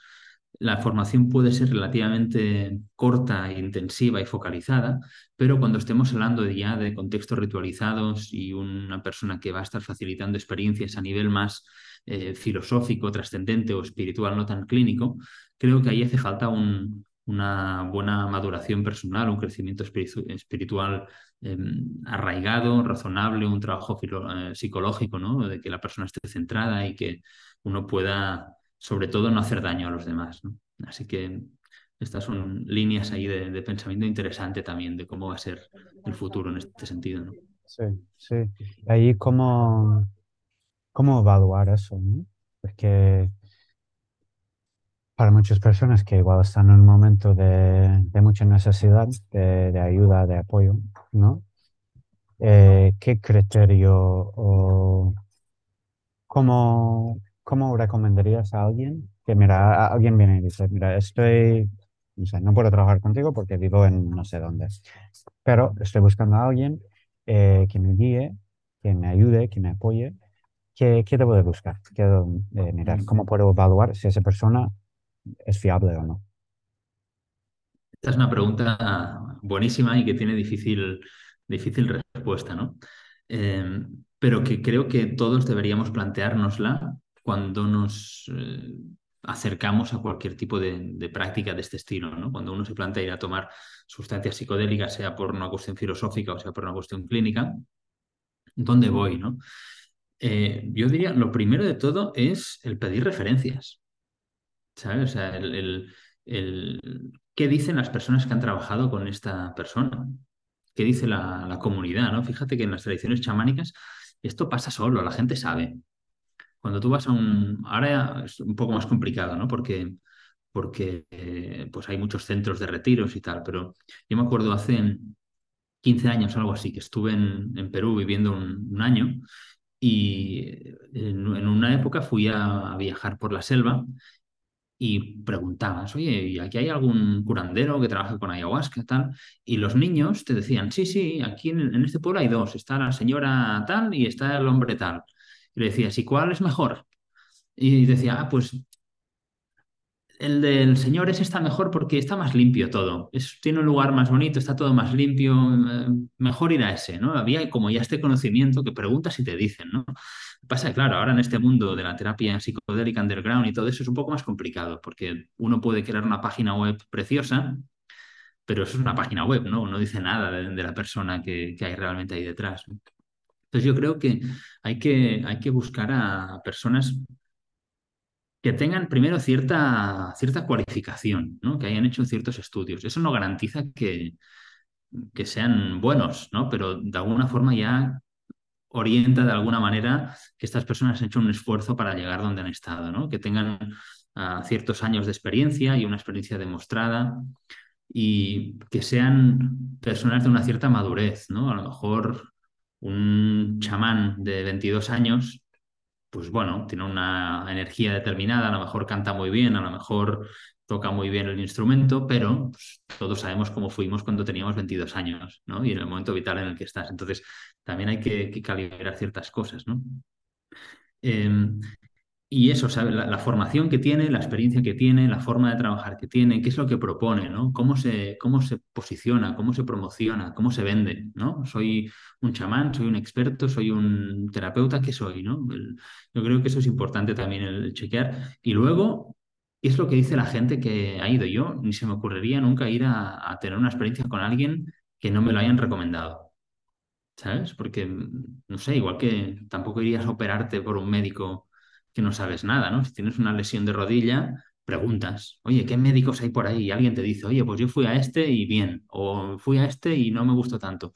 la formación puede ser relativamente corta, intensiva y focalizada, pero cuando estemos hablando ya de contextos ritualizados y una persona que va a estar facilitando experiencias a nivel más eh, filosófico, trascendente o espiritual, no tan clínico, creo que ahí hace falta un, una buena maduración personal, un crecimiento espiritual em, arraigado, razonable, un trabajo eh, psicológico, ¿no? De que la persona esté centrada y que uno pueda, sobre todo, no hacer daño a los demás. Así que estas son líneas ahí de, pensamiento interesante también de cómo va a ser el futuro en este sentido. ¿no? Sí, sí. Ahí cómo, cómo evaluar eso, ¿no? Porque para muchas personas que igual están en un momento de, mucha necesidad de, ayuda, de apoyo, ¿no? Eh, ¿Qué criterio o cómo, cómo recomendarías a alguien que, mira, alguien viene y dice, mira, estoy, no sé, no puedo trabajar contigo porque vivo en no sé dónde, pero estoy buscando a alguien eh, que me guíe, que me ayude, que me apoye. ¿Qué, qué debo de buscar? ¿Qué debo de mirar? ¿Cómo puedo evaluar si esa persona es fiable o no. Esta es una pregunta buenísima y que tiene difícil, difícil respuesta, ¿no? Eh, pero que creo que todos deberíamos planteárnosla cuando nos eh, acercamos a cualquier tipo de, práctica de este estilo, ¿no? Cuando uno se plantea ir a tomar sustancias psicodélicas, sea por una cuestión filosófica o sea por una cuestión clínica, ¿dónde voy, no? Eh, yo diría, lo primero de todo es el pedir referencias. ¿sabes? O sea, el, ¿qué dicen las personas que han trabajado con esta persona? ¿Qué dice la, comunidad? ¿no? Fíjate que en las tradiciones chamánicas esto pasa solo, la gente sabe. Cuando tú vas a un... Ahora es un poco más complicado, ¿no? Porque, porque eh, pues hay muchos centros de retiros y tal, pero yo me acuerdo hace 15 años, algo así, que estuve en, Perú viviendo un, año y en, una época fui a, viajar por la selva y preguntabas, oye, ¿y aquí hay algún curandero que trabaje con ayahuasca tal? Y los niños te decían, sí, sí, aquí en, este pueblo hay dos, está la señora tal y está el hombre tal. Le decías, ¿y cuál es mejor? Y decía, ah, pues el del señor ese está mejor porque está más limpio todo. Es, tiene un lugar más bonito, está todo más limpio. Eh, mejor ir a ese, ¿no? Había como ya este conocimiento que preguntas y te dicen, ¿no? Pasa claro, ahora en este mundo de la terapia psicodélica underground y todo eso es un poco más complicado porque uno puede crear una página web preciosa, pero eso es una página web, ¿no? No dice nada de, la persona que, hay realmente ahí detrás. Entonces yo creo que hay que, hay que buscar a personas que tengan primero cierta, cierta cualificación, ¿no? que hayan hecho ciertos estudios. Eso no garantiza que, que sean buenos, ¿no? pero de alguna forma ya orienta de alguna manera que estas personas han hecho un esfuerzo para llegar donde han estado, ¿no? que tengan ah, ciertos años de experiencia y una experiencia demostrada y que sean personas de una cierta madurez. ¿no? A lo mejor un chamán de 22 años pues bueno, tiene una energía determinada, a lo mejor canta muy bien, a lo mejor toca muy bien el instrumento, pero pues, todos sabemos cómo fuimos cuando teníamos 22 años, ¿no? Y en el momento vital en el que estás. Entonces, también hay que, calibrar ciertas cosas, ¿no? Em, y eso, ¿sabe? La, formación que tiene, la experiencia que tiene, la forma de trabajar que tiene, qué es lo que propone, ¿no? Cómo se, cómo se posiciona, cómo se promociona, cómo se vende, ¿no? Soy un chamán, soy un experto, soy un terapeuta, ¿qué soy, no? yo creo que eso es importante también el chequear. Y luego, ¿qué es lo que dice la gente que ha ido? Yo ni se me ocurriría nunca ir a, a tener una experiencia con alguien que no me lo hayan recomendado. ¿Sabes? Porque, no sé, igual que tampoco irías a operarte por un médico que no sabes nada, ¿no? Si tienes una lesión de rodilla, preguntas, oye, ¿qué médicos hay por ahí? Y alguien te dice, oye, pues yo fui a este y bien, o fui a este y no me gustó tanto.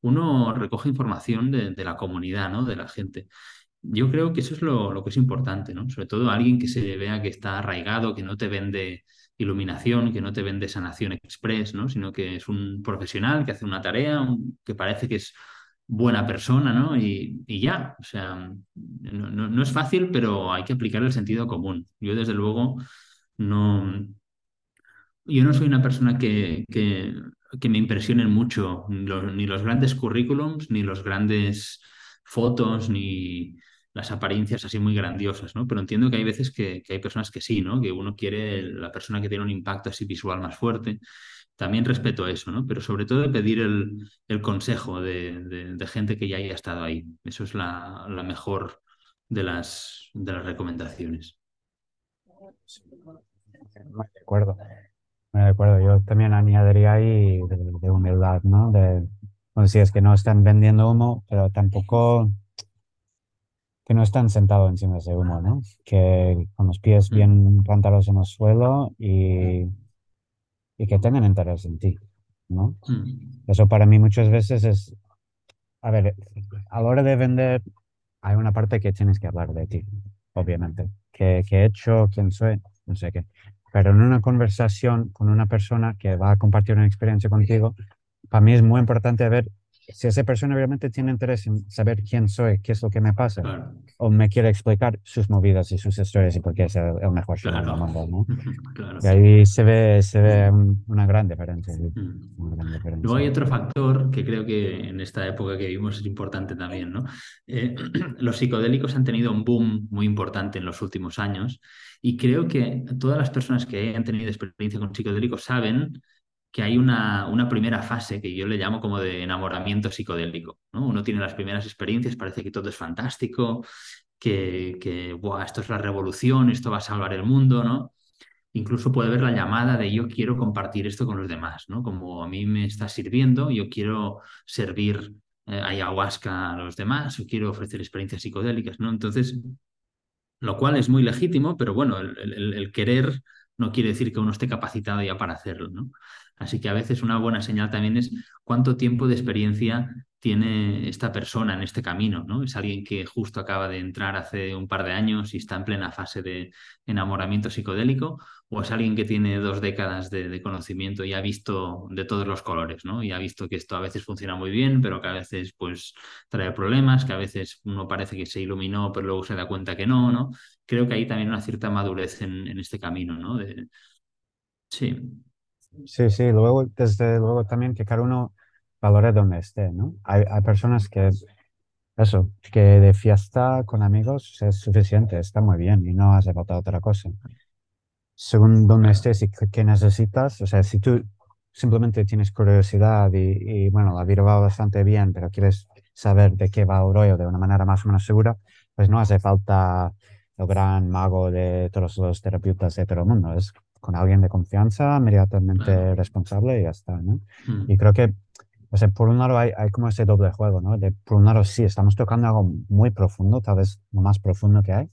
Uno recoge información de, la comunidad, ¿no? De la gente. Yo creo que eso es lo, que es importante, ¿no? Sobre todo alguien que se vea que está arraigado, que no te vende iluminación, que no te vende sanación express, ¿no? Sino que es un profesional que hace una tarea, que parece que es buena persona, ¿no? Y, ya, o sea, no, no, es fácil, pero hay que aplicar el sentido común. Yo, desde luego, no... Yo no soy una persona que, que, que me impresionen mucho ni los grandes currículums, ni los grandes fotos, ni las apariencias así muy grandiosas, ¿no? Pero entiendo que hay veces que, que hay personas que sí, ¿no? Que uno quiere la persona que tiene un impacto así visual más fuerte también respeto eso, ¿no? Pero sobre todo pedir el, el consejo de, de, gente que ya haya estado ahí. Eso es la, la mejor de las, de las recomendaciones. De acuerdo. De acuerdo. Yo también añadiría ahí de, humildad, ¿no? De, bueno, si es que no están vendiendo humo, pero tampoco que no están sentados encima de ese humo, ¿no? Que con los pies mm. bien plantados en el suelo y y que tengan interés en ti, ¿no? Mm. Eso para mí muchas veces es, a ver, a la hora de vender hay una parte que tienes que hablar de ti, obviamente, qué, qué he hecho, quién soy, no sé qué, pero en una conversación con una persona que va a compartir una experiencia contigo, para mí es muy importante ver si esa persona realmente tiene interés en saber quién soy, qué es lo que me pasa, o me quiere explicar sus movidas y sus historias y por qué es el, mejor show del mundo, ¿no? Y ahí se ve, se ve una, gran diferencia, mm. Luego hay otro factor que creo que en esta época que vivimos es importante también, ¿no? Eh, los psicodélicos han tenido un boom muy importante en los últimos años y creo que todas las personas que hayan tenido experiencia con psicodélicos saben que hay una, una, primera fase que yo le llamo como de enamoramiento psicodélico. ¿no? Uno tiene las primeras experiencias, parece que todo es fantástico, que, que esto es la revolución, esto va a salvar el mundo, ¿no? Incluso puede haber la llamada de yo quiero compartir esto con los demás, ¿no? Como a mí me está sirviendo, yo quiero servir eh, ayahuasca a los demás, o quiero ofrecer experiencias psicodélicas, ¿no? Entonces, lo cual es muy legítimo, pero bueno, el, el, el querer no quiere decir que uno esté capacitado ya para hacerlo, ¿no? Así que a veces una buena señal también es cuánto tiempo de experiencia tiene esta persona en este camino, ¿no? Es alguien que justo acaba de entrar hace un par de años y está en plena fase de enamoramiento psicodélico, o es alguien que tiene dos décadas de, conocimiento y ha visto de todos los colores, ¿no? Y ha visto que esto a veces funciona muy bien, pero que a veces pues trae problemas, que a veces uno parece que se iluminó, pero luego se da cuenta que no, ¿no? Creo que hay también una cierta madurez en, este camino, ¿no? De... Sí. Sí, sí, luego, desde luego también que cada uno valore donde esté, ¿no? Hay, hay personas que, eso, que de fiesta con amigos es suficiente, está muy bien y no hace falta otra cosa. Según donde estés y qué necesitas, o sea, si tú simplemente tienes curiosidad y, y, bueno, la vida va bastante bien, pero quieres saber de qué va el rollo de una manera más o menos segura, pues no hace falta el gran mago de todos los terapeutas de todo el mundo. Es con alguien de confianza, inmediatamente responsable y ya está, ¿no? Mm. Y creo que, o sea, por un lado hay, hay, como ese doble juego, ¿no? De, por un lado sí, estamos tocando algo muy profundo, tal vez lo más profundo que hay,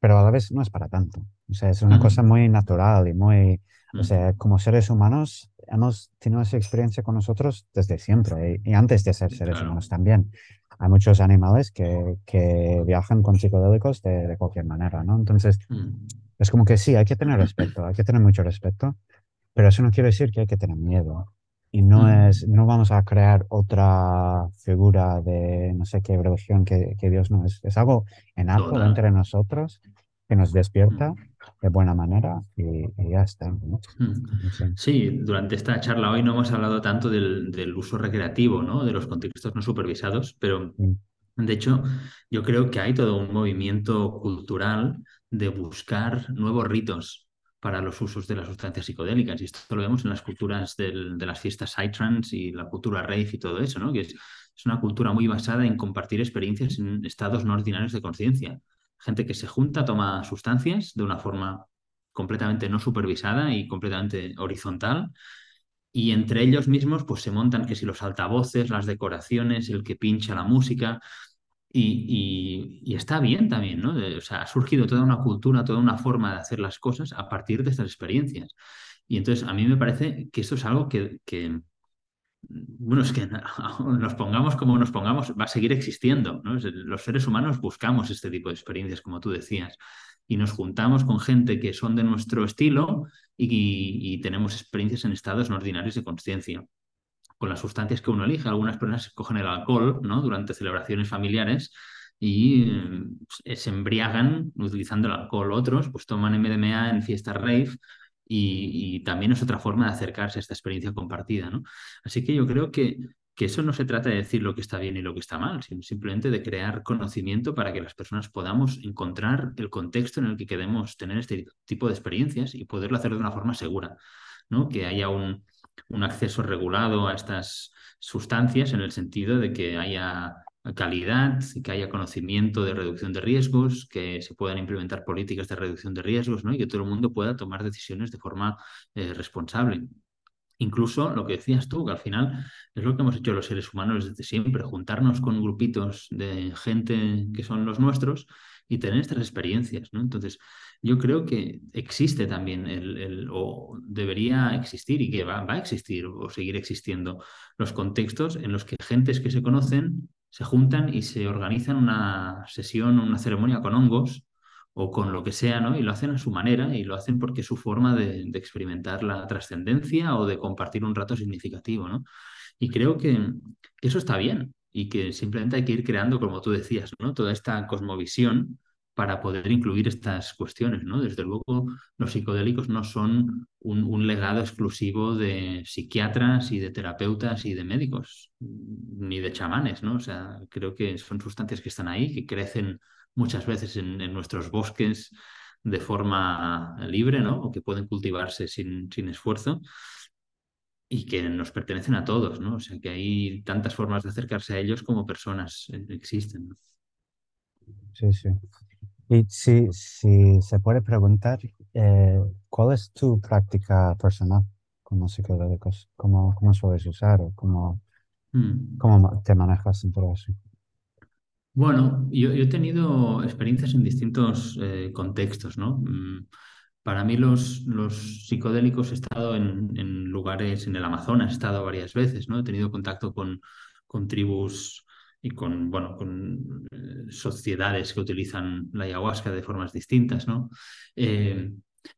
pero a la vez no es para tanto. O sea, es una mm. cosa muy natural y muy, o sea, mm. como seres humanos hemos tenido esa experiencia con nosotros desde siempre y, antes de ser seres humanos también. Hay muchos animales que, que viajan con psicodélicos de, de, cualquier manera, ¿no? Entonces, es como que sí, hay que tener respeto, hay que tener mucho respeto, pero eso no quiere decir que hay que tener miedo. Y no mm. es, no vamos a crear otra figura de no sé qué religión que, que Dios no es. Es algo en algo entre nosotros que nos despierta mm. de buena manera y, ya está. Mm. Sí, durante esta charla hoy no hemos hablado tanto del, del uso recreativo, ¿no? De los contextos no supervisados, pero de hecho yo creo que hay todo un movimiento cultural de buscar nuevos ritos para los usos de las sustancias psicodélicas. Y esto lo vemos en las culturas del, de las fiestas psytrance y la cultura rave y todo eso, ¿no? que es, es, una cultura muy basada en compartir experiencias en estados no ordinarios de conciencia. Gente que se junta, toma sustancias de una forma completamente no supervisada y completamente horizontal. Y entre ellos mismos, pues se montan que si los altavoces, las decoraciones, el que pincha la música, y, está bien también, ¿no? O sea, ha surgido toda una cultura, toda una forma de hacer las cosas a partir de estas experiencias. Y entonces a mí me parece que esto es algo que, que bueno, es que nos pongamos como nos pongamos, va a seguir existiendo. Los seres humanos buscamos este tipo de experiencias, como tú decías, y nos juntamos con gente que son de nuestro estilo y, tenemos experiencias en estados no ordinarios de conciencia. con las sustancias que uno elige. Algunas personas cogen el alcohol, ¿no? Durante celebraciones familiares y eh, se embriagan utilizando el alcohol. Otros pues toman MDMA en fiestas rave y, también es otra forma de acercarse a esta experiencia compartida, ¿no? Así que yo creo que que eso no se trata de decir lo que está bien y lo que está mal, sino simplemente de crear conocimiento para que las personas podamos encontrar el contexto en el que queremos tener este tipo de experiencias y poderlo hacer de una forma segura, ¿no? Que haya un, un acceso regulado a estas sustancias en el sentido de que haya calidad, que haya conocimiento de reducción de riesgos, que se puedan implementar políticas de reducción de riesgos. Y que todo el mundo pueda tomar decisiones de forma eh, responsable. Incluso lo que decías tú, que al final es lo que hemos hecho los seres humanos desde siempre, juntarnos con grupitos de gente que son los nuestros y tener estas experiencias. Entonces, yo creo que existe también el, o debería existir y que va, va, a existir o seguir existiendo los contextos en los que gentes que se conocen se juntan y se organizan una sesión, una ceremonia con hongos o con lo que sea, ¿no? Y lo hacen a su manera y lo hacen porque es su forma de, de experimentar la trascendencia o de compartir un rato significativo, ¿no? Y creo que, que, eso está bien y que simplemente hay que ir creando, como tú decías, ¿no? Toda esta cosmovisión para poder incluir estas cuestiones, ¿no? Desde luego, los psicodélicos no son un, legado exclusivo de psiquiatras y de terapeutas y de médicos, ni de chamanes, ¿no? O sea, creo que son sustancias que están ahí, que crecen muchas veces en, nuestros bosques de forma libre, ¿no? O que pueden cultivarse sin, esfuerzo y que nos pertenecen a todos, ¿no? O sea, que hay tantas formas de acercarse a ellos como personas eh, existen. Sí, sí. Y si, si se puede preguntar, eh, ¿cuál es tu práctica personal con los psicodélicos? ¿Cómo, cómo sueles usar o cómo, mm. cómo te manejas en todo eso? Bueno, yo, yo, he tenido experiencias en distintos eh, contextos, ¿no? Para mí los, los psicodélicos he estado en, en, lugares en el Amazonas, he estado varias veces, ¿no? He tenido contacto con, con tribus y con, bueno, con eh, sociedades que utilizan la ayahuasca de formas distintas, ¿no? Eh,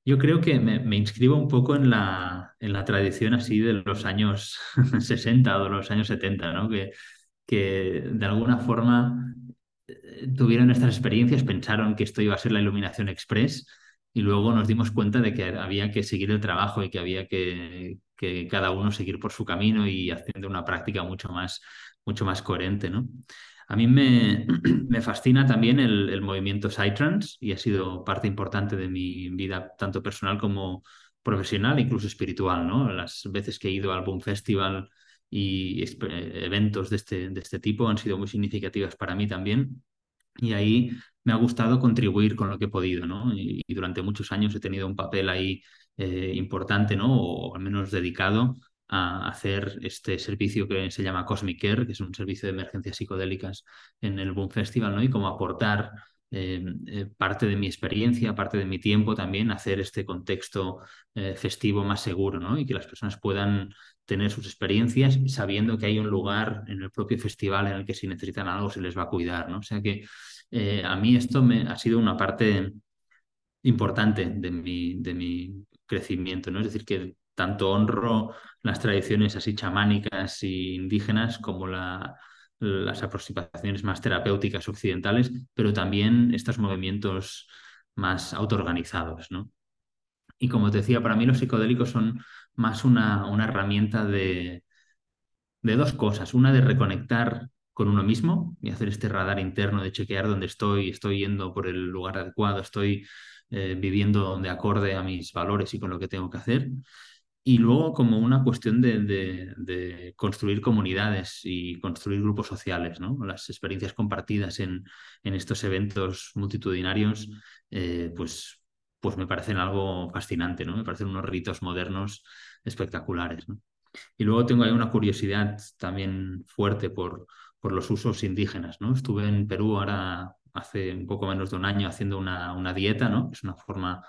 yo creo que me, me, inscribo un poco en la, en la tradición así de los años 60 o los años 70, ¿no? Que, que de alguna forma tuvieron estas experiencias, pensaron que esto iba a ser la iluminación express y luego nos dimos cuenta de que había que seguir el trabajo y que había que, que cada uno seguir por su camino y haciendo una práctica mucho más, mucho más coherente, ¿no? A mí me, me fascina también el, el, movimiento Psytrance y ha sido parte importante de mi vida, tanto personal como profesional, incluso espiritual, ¿no? Las veces que he ido al Boom Festival y eventos de este, de este tipo han sido muy significativas para mí también. Y ahí me ha gustado contribuir con lo que he podido, ¿no? Y, durante muchos años he tenido un papel ahí eh, importante, ¿no? O al menos dedicado a hacer este servicio que se llama Cosmic Care, que es un servicio de emergencias psicodélicas en el Boom Festival, ¿no? Y como aportar eh, eh, parte de mi experiencia, parte de mi tiempo también, hacer este contexto eh, festivo más seguro, ¿no? Y que las personas puedan tener sus experiencias sabiendo que hay un lugar en el propio festival en el que si necesitan algo se les va a cuidar, ¿no? O sea que a mí esto me ha sido una parte importante de mi, de mi crecimiento, ¿no? Es decir, que tanto honro las tradiciones así chamánicas e indígenas como la, las aproximaciones más terapéuticas occidentales, pero también estos movimientos más autoorganizados, ¿no? Y como te decía, para mí los psicodélicos son más una, una herramienta de, de dos cosas. Una de reconectar con uno mismo y hacer este radar interno de chequear dónde estoy, estoy yendo por el lugar adecuado, estoy eh, viviendo de acorde a mis valores y con lo que tengo que hacer y luego como una cuestión de, de, de, construir comunidades y construir grupos sociales, ¿no? Las experiencias compartidas en, en estos eventos multitudinarios, eh, pues, pues me parecen algo fascinante, ¿no? Me parecen unos ritos modernos espectaculares, ¿no? Y luego tengo ahí una curiosidad también fuerte por, por los usos indígenas, ¿no? Estuve en Perú ahora hace un poco menos de un año haciendo una, una dieta, ¿no? Es una forma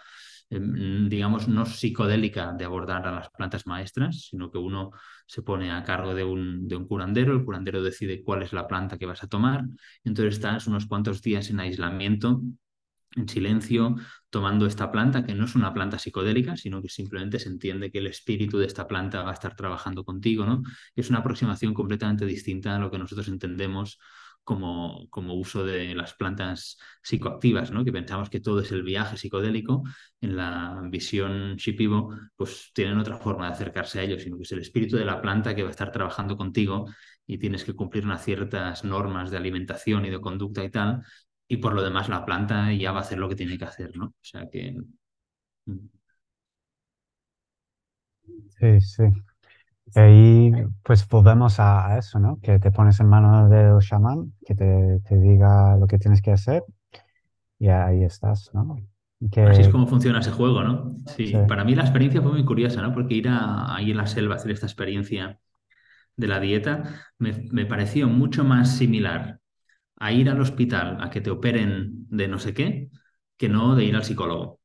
digamos, no psicodélica de abordar a las plantas maestras, sino que uno se pone a cargo de un, de un curandero, el curandero decide cuál es la planta que vas a tomar, entonces estás unos cuantos días en aislamiento en silencio, tomando esta planta, que no es una planta psicodélica, sino que simplemente se entiende que el espíritu de esta planta va a estar trabajando contigo, ¿no? es una aproximación completamente distinta a lo que nosotros entendemos como, como uso de las plantas psicoactivas, ¿no? que pensamos que todo es el viaje psicodélico, en la visión Shipibo, pues tienen otra forma de acercarse a ellos, sino que es el espíritu de la planta que va a estar trabajando contigo y tienes que cumplir unas ciertas normas de alimentación y de conducta y tal, y por lo demás la planta ya va a hacer lo que tiene que hacer, ¿no? O sea que... Mm. Sí, sí. Y ahí pues volvemos a, eso, ¿no? Que te pones en manos del chamán, que te, te, diga lo que tienes que hacer y ahí estás, ¿no? Que... Así es como funciona ese juego, ¿no? Sí, para mí la experiencia fue muy curiosa, ¿no? Porque ir a, ahí en la selva a hacer esta experiencia de la dieta me, me pareció mucho más similar a ir al hospital a que te operen de no sé qué que no de ir al psicólogo.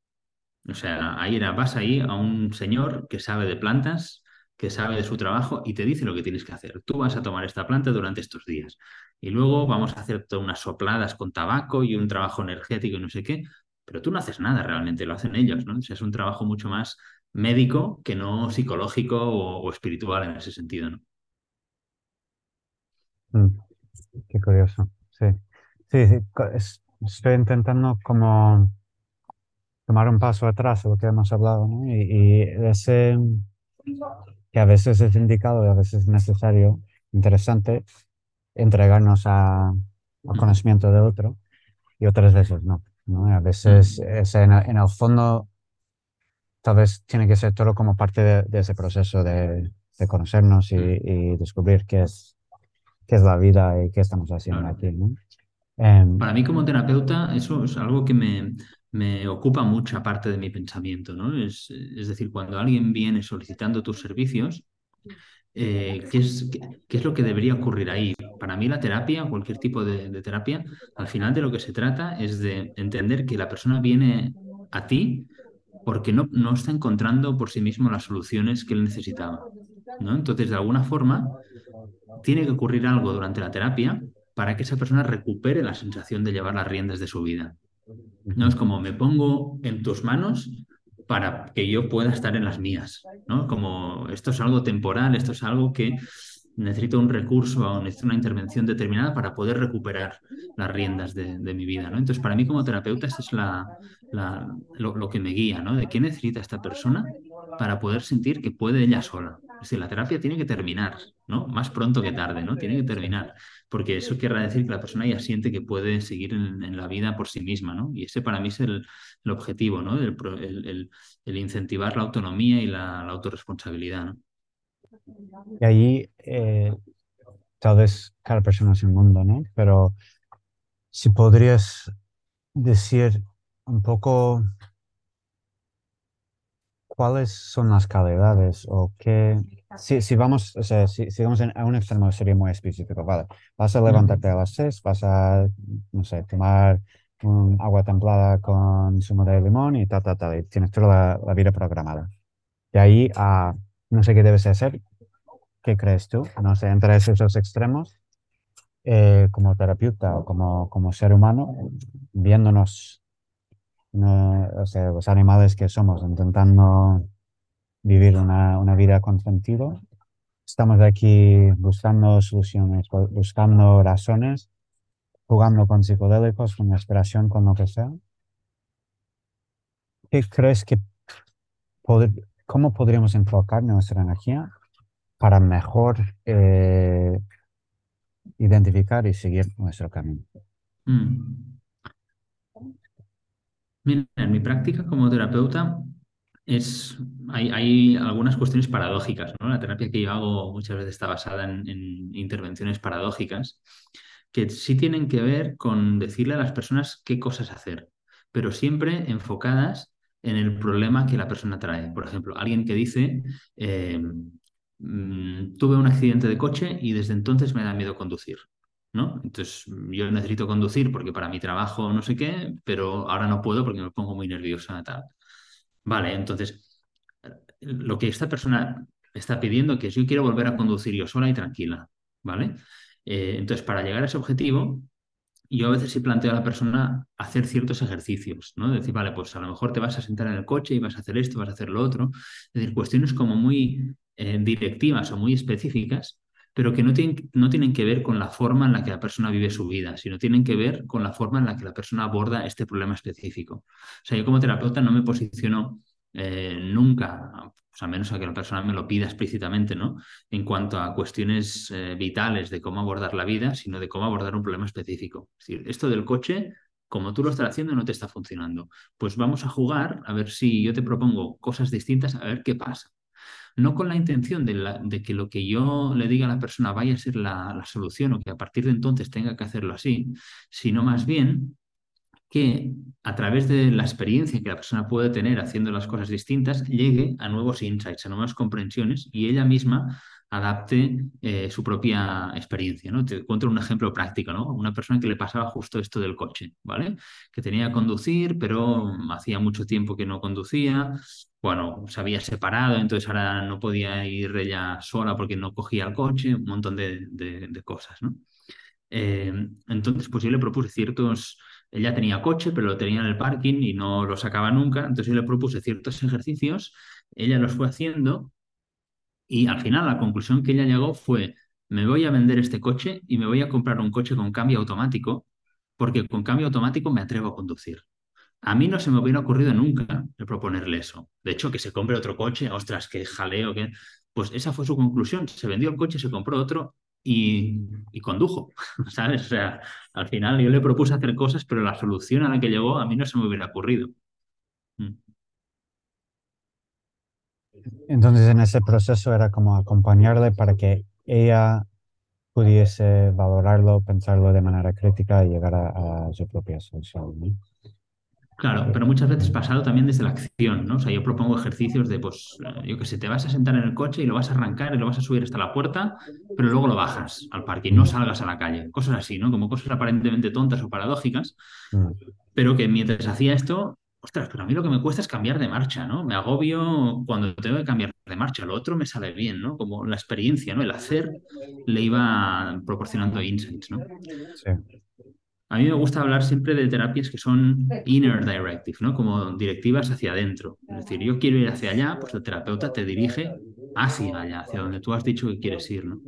O sea, ahí era, vas ahí a un señor que sabe de plantas, que sabe de su trabajo y te dice lo que tienes que hacer. Tú vas a tomar esta planta durante estos días y luego vamos a hacer unas sopladas con tabaco y un trabajo energético y no sé qué, pero tú no haces nada realmente, lo hacen ellos, ¿no? O sea, es un trabajo mucho más médico que no psicológico o, espiritual en ese sentido, ¿no? Mm, qué curioso, sí. Sí, estoy intentando como tomar un paso atrás de lo que hemos hablado, ¿no? Y ese que a veces es indicado y a veces es necesario, interesante, entregarnos a, al conocimiento de otro y otras veces no. ¿no? A veces en, el fondo tal vez tiene que ser todo como parte de, ese proceso de, de conocernos y, y, descubrir qué es, qué es la vida y qué estamos haciendo aquí. ¿no? Em, Para mí como terapeuta eso es algo que me, me ocupa mucha parte de mi pensamiento, ¿no? Es, es decir, cuando alguien viene solicitando tus servicios, eh, ¿qué, es, qué, es, lo que debería ocurrir ahí? Para mí la terapia, cualquier tipo de, de, terapia, al final de lo que se trata es de entender que la persona viene a ti porque no, no está encontrando por sí mismo las soluciones que él necesitaba, ¿no? Entonces, de alguna forma, tiene que ocurrir algo durante la terapia para que esa persona recupere la sensación de llevar las riendas de su vida. No es como me pongo en tus manos para que yo pueda estar en las mías, ¿no? Como esto es algo temporal, esto es algo que necesito un recurso o necesito una intervención determinada para poder recuperar las riendas de, mi vida, ¿no? Entonces, para mí como terapeuta, esto es la, lo, que me guía, ¿no? De qué necesita esta persona para poder sentir que puede ella sola. Es decir, la terapia tiene que terminar, ¿no? Más pronto que tarde, ¿no? Tiene que terminar porque eso querrá decir que la persona ya siente que puede seguir en, la vida por sí misma, ¿no? Y ese para mí es el, objetivo, ¿no? El, incentivar la autonomía y la, autorresponsabilidad, ¿no? Y eh, tal vez cada persona es un mundo, ¿no? Pero si podrías decir un poco cuáles son las calidades o qué, si, si vamos, o sea, si, si vamos a un extremo sería muy específico, vale, vas a levantarte a las seis, vas a, no sé, tomar un agua templada con zumo de limón y tal, tal, tal, y tienes toda la, vida programada. De ahí a, no sé qué debes hacer, ¿qué crees tú? No sé, entre esos extremos, eh, como terapeuta o como, como ser humano, viéndonos, o sea, los animales que somos, intentando vivir una, una vida con sentido. Estamos aquí buscando soluciones, buscando razones, jugando con psicodélicos, con inspiración, con lo que sea. ¿Qué crees que cómo podríamos enfocar nuestra energía para mejor eh, identificar y seguir nuestro camino? Mm. Mira, en mi práctica como terapeuta es, hay, algunas cuestiones paradójicas, ¿no? La terapia que yo hago muchas veces está basada en, intervenciones paradójicas que sí tienen que ver con decirle a las personas qué cosas hacer, pero siempre enfocadas en el problema que la persona trae. Por ejemplo, alguien que dice, eh, mm, tuve un accidente de coche y desde entonces me da miedo conducir. ¿No? Entonces, yo necesito conducir porque para mi trabajo no sé qué, pero ahora no puedo porque me pongo muy nerviosa. Tal. Vale, entonces, lo que esta persona está pidiendo que es yo quiero volver a conducir yo sola y tranquila, ¿vale? Eh, entonces, para llegar a ese objetivo, yo a veces sí planteo a la persona hacer ciertos ejercicios, ¿no? Decir, vale, pues a lo mejor te vas a sentar en el coche y vas a hacer esto, vas a hacer lo otro. Es decir, cuestiones como muy eh, directivas o muy específicas, pero que no tienen, no tienen que ver con la forma en la que la persona vive su vida, sino tienen que ver con la forma en la que la persona aborda este problema específico. O sea, yo como terapeuta no me posiciono eh, nunca, pues a menos a que la persona me lo pida explícitamente, ¿no? En cuanto a cuestiones eh, vitales de cómo abordar la vida, sino de cómo abordar un problema específico. Es decir, esto del coche, como tú lo estás haciendo, no te está funcionando. Pues vamos a jugar a ver si yo te propongo cosas distintas, a ver qué pasa. No con la intención de, que lo que yo le diga a la persona vaya a ser la solución o que a partir de entonces tenga que hacerlo así, sino más bien que a través de la experiencia que la persona puede tener haciendo las cosas distintas, llegue a nuevos insights, a nuevas comprensiones y ella misma adapte eh, su propia experiencia. ¿no? Te encuentro un ejemplo práctico, ¿no? Una persona que le pasaba justo esto del coche, ¿vale? Que tenía que conducir, pero hacía mucho tiempo que no conducía. Bueno, se había separado, entonces ahora no podía ir ella sola porque no cogía el coche, un montón de, cosas, ¿no? Eh, entonces, pues yo le propuse ciertos ella tenía coche, pero lo tenía en el parking y no lo sacaba nunca. Entonces yo le propuse ciertos ejercicios, ella los fue haciendo y al final la conclusión que ella llegó fue, me voy a vender este coche y me voy a comprar un coche con cambio automático, porque con cambio automático me atrevo a conducir. A mí no se me hubiera ocurrido nunca proponerle eso. De hecho, que se compre otro coche, ostras, qué jaleo. Pues esa fue su conclusión. Se vendió el coche, se compró otro y, condujo, ¿sabes? O sea, al final yo le propuse hacer cosas, pero la solución a la que llegó a mí no se me hubiera ocurrido. Mm. Entonces, en ese proceso era como acompañarle para que ella pudiese valorarlo, pensarlo de manera crítica y llegar a, su propia solución. ¿no? Claro, pero muchas veces pasado también desde la acción, ¿no? O sea, yo propongo ejercicios de, pues, yo que sé, te vas a sentar en el coche y lo vas a arrancar y lo vas a subir hasta la puerta, pero luego lo bajas al parque y no salgas a la calle. Cosas así, ¿no? Como cosas aparentemente tontas o paradójicas, mm. pero que mientras hacía esto, ostras, pero a mí lo que me cuesta es cambiar de marcha, ¿no? Me agobio cuando tengo que cambiar de marcha. Lo otro me sale bien, ¿no? Como la experiencia, ¿no? El hacer le iba proporcionando insights, ¿no? Sí. A mí me gusta hablar siempre de terapias que son inner directive, ¿no? Como directivas hacia adentro. Es decir, yo quiero ir hacia allá, pues el terapeuta te dirige hacia allá, hacia donde tú has dicho que quieres ir, ¿no?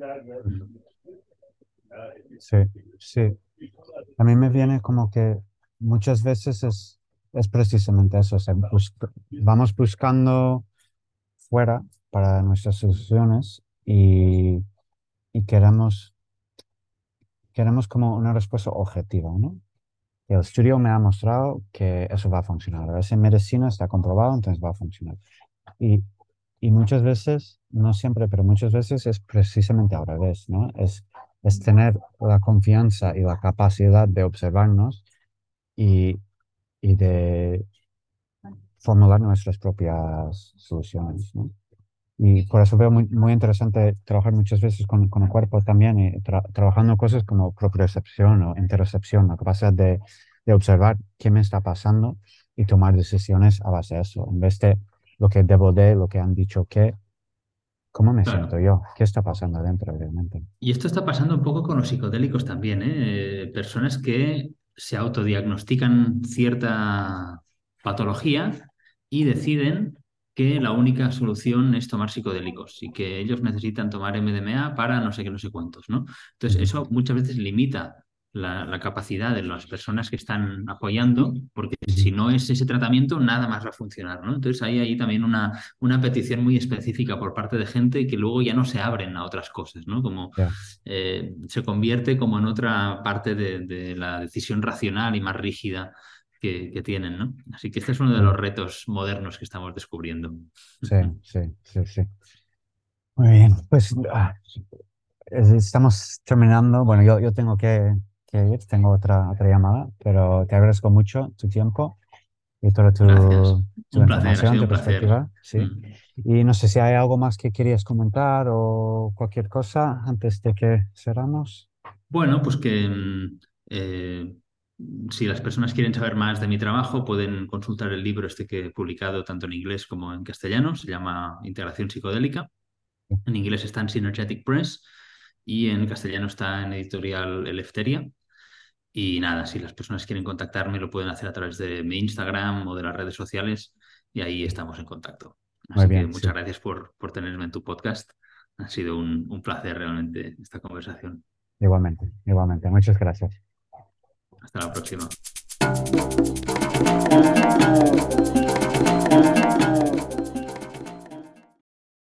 Sí, sí. A mí me viene como que muchas veces es, es precisamente eso. vamos buscando fuera para nuestras soluciones y, y queremos queremos como una respuesta objetiva, ¿no? El estudio me ha mostrado que eso va a funcionar. A veces en medicina está comprobado, entonces va a funcionar. Y, y muchas veces, no siempre, pero muchas veces es precisamente al revés, ¿no? Es, es tener la confianza y la capacidad de observarnos y, y de formular nuestras propias soluciones, ¿no? Y por eso veo muy, muy interesante trabajar muchas veces con, con el cuerpo también, y trabajando cosas como propiocepción o interocepción, la capacidad de, de, observar qué me está pasando y tomar decisiones a base de eso, en vez de lo que debo de, lo que han dicho que, ¿cómo me siento yo? ¿Qué está pasando adentro realmente? Y esto está pasando un poco con los psicodélicos también, ¿eh? Personas que se autodiagnostican cierta patología y deciden que la única solución es tomar psicodélicos y que ellos necesitan tomar MDMA para no sé qué, no sé cuántos, ¿no? Entonces, eso muchas veces limita la, capacidad de las personas que están apoyando, porque si no es ese tratamiento, nada más va a funcionar, ¿no? Entonces, hay ahí también una, una petición muy específica por parte de gente que luego ya no se abren a otras cosas, ¿no? Como eh, se convierte como en otra parte de, de la decisión racional y más rígida que, tienen, ¿no? Así que este es uno de los retos modernos que estamos descubriendo. Sí, sí, sí, sí. Muy bien, pues ah, estamos terminando. Bueno, yo, yo tengo que, ir, tengo otra, otra llamada, pero te agradezco mucho tu tiempo y toda tu, tu información, tu perspectiva. Sí. Mm. Y no sé si hay algo más que querías comentar o cualquier cosa antes de que cerramos. Bueno, pues que mm, eh, si las personas quieren saber más de mi trabajo, pueden consultar el libro este que he publicado tanto en inglés como en castellano. Se llama Integración Psicodélica. En inglés está en Synergetic Press y en castellano está en editorial Elefteria. Y nada, si las personas quieren contactarme, lo pueden hacer a través de mi Instagram o de las redes sociales y ahí estamos en contacto. Así que muchas gracias por, por tenerme en tu podcast. Ha sido un, un placer realmente esta conversación. Igualmente, igualmente. Muchas gracias. Hasta la próxima.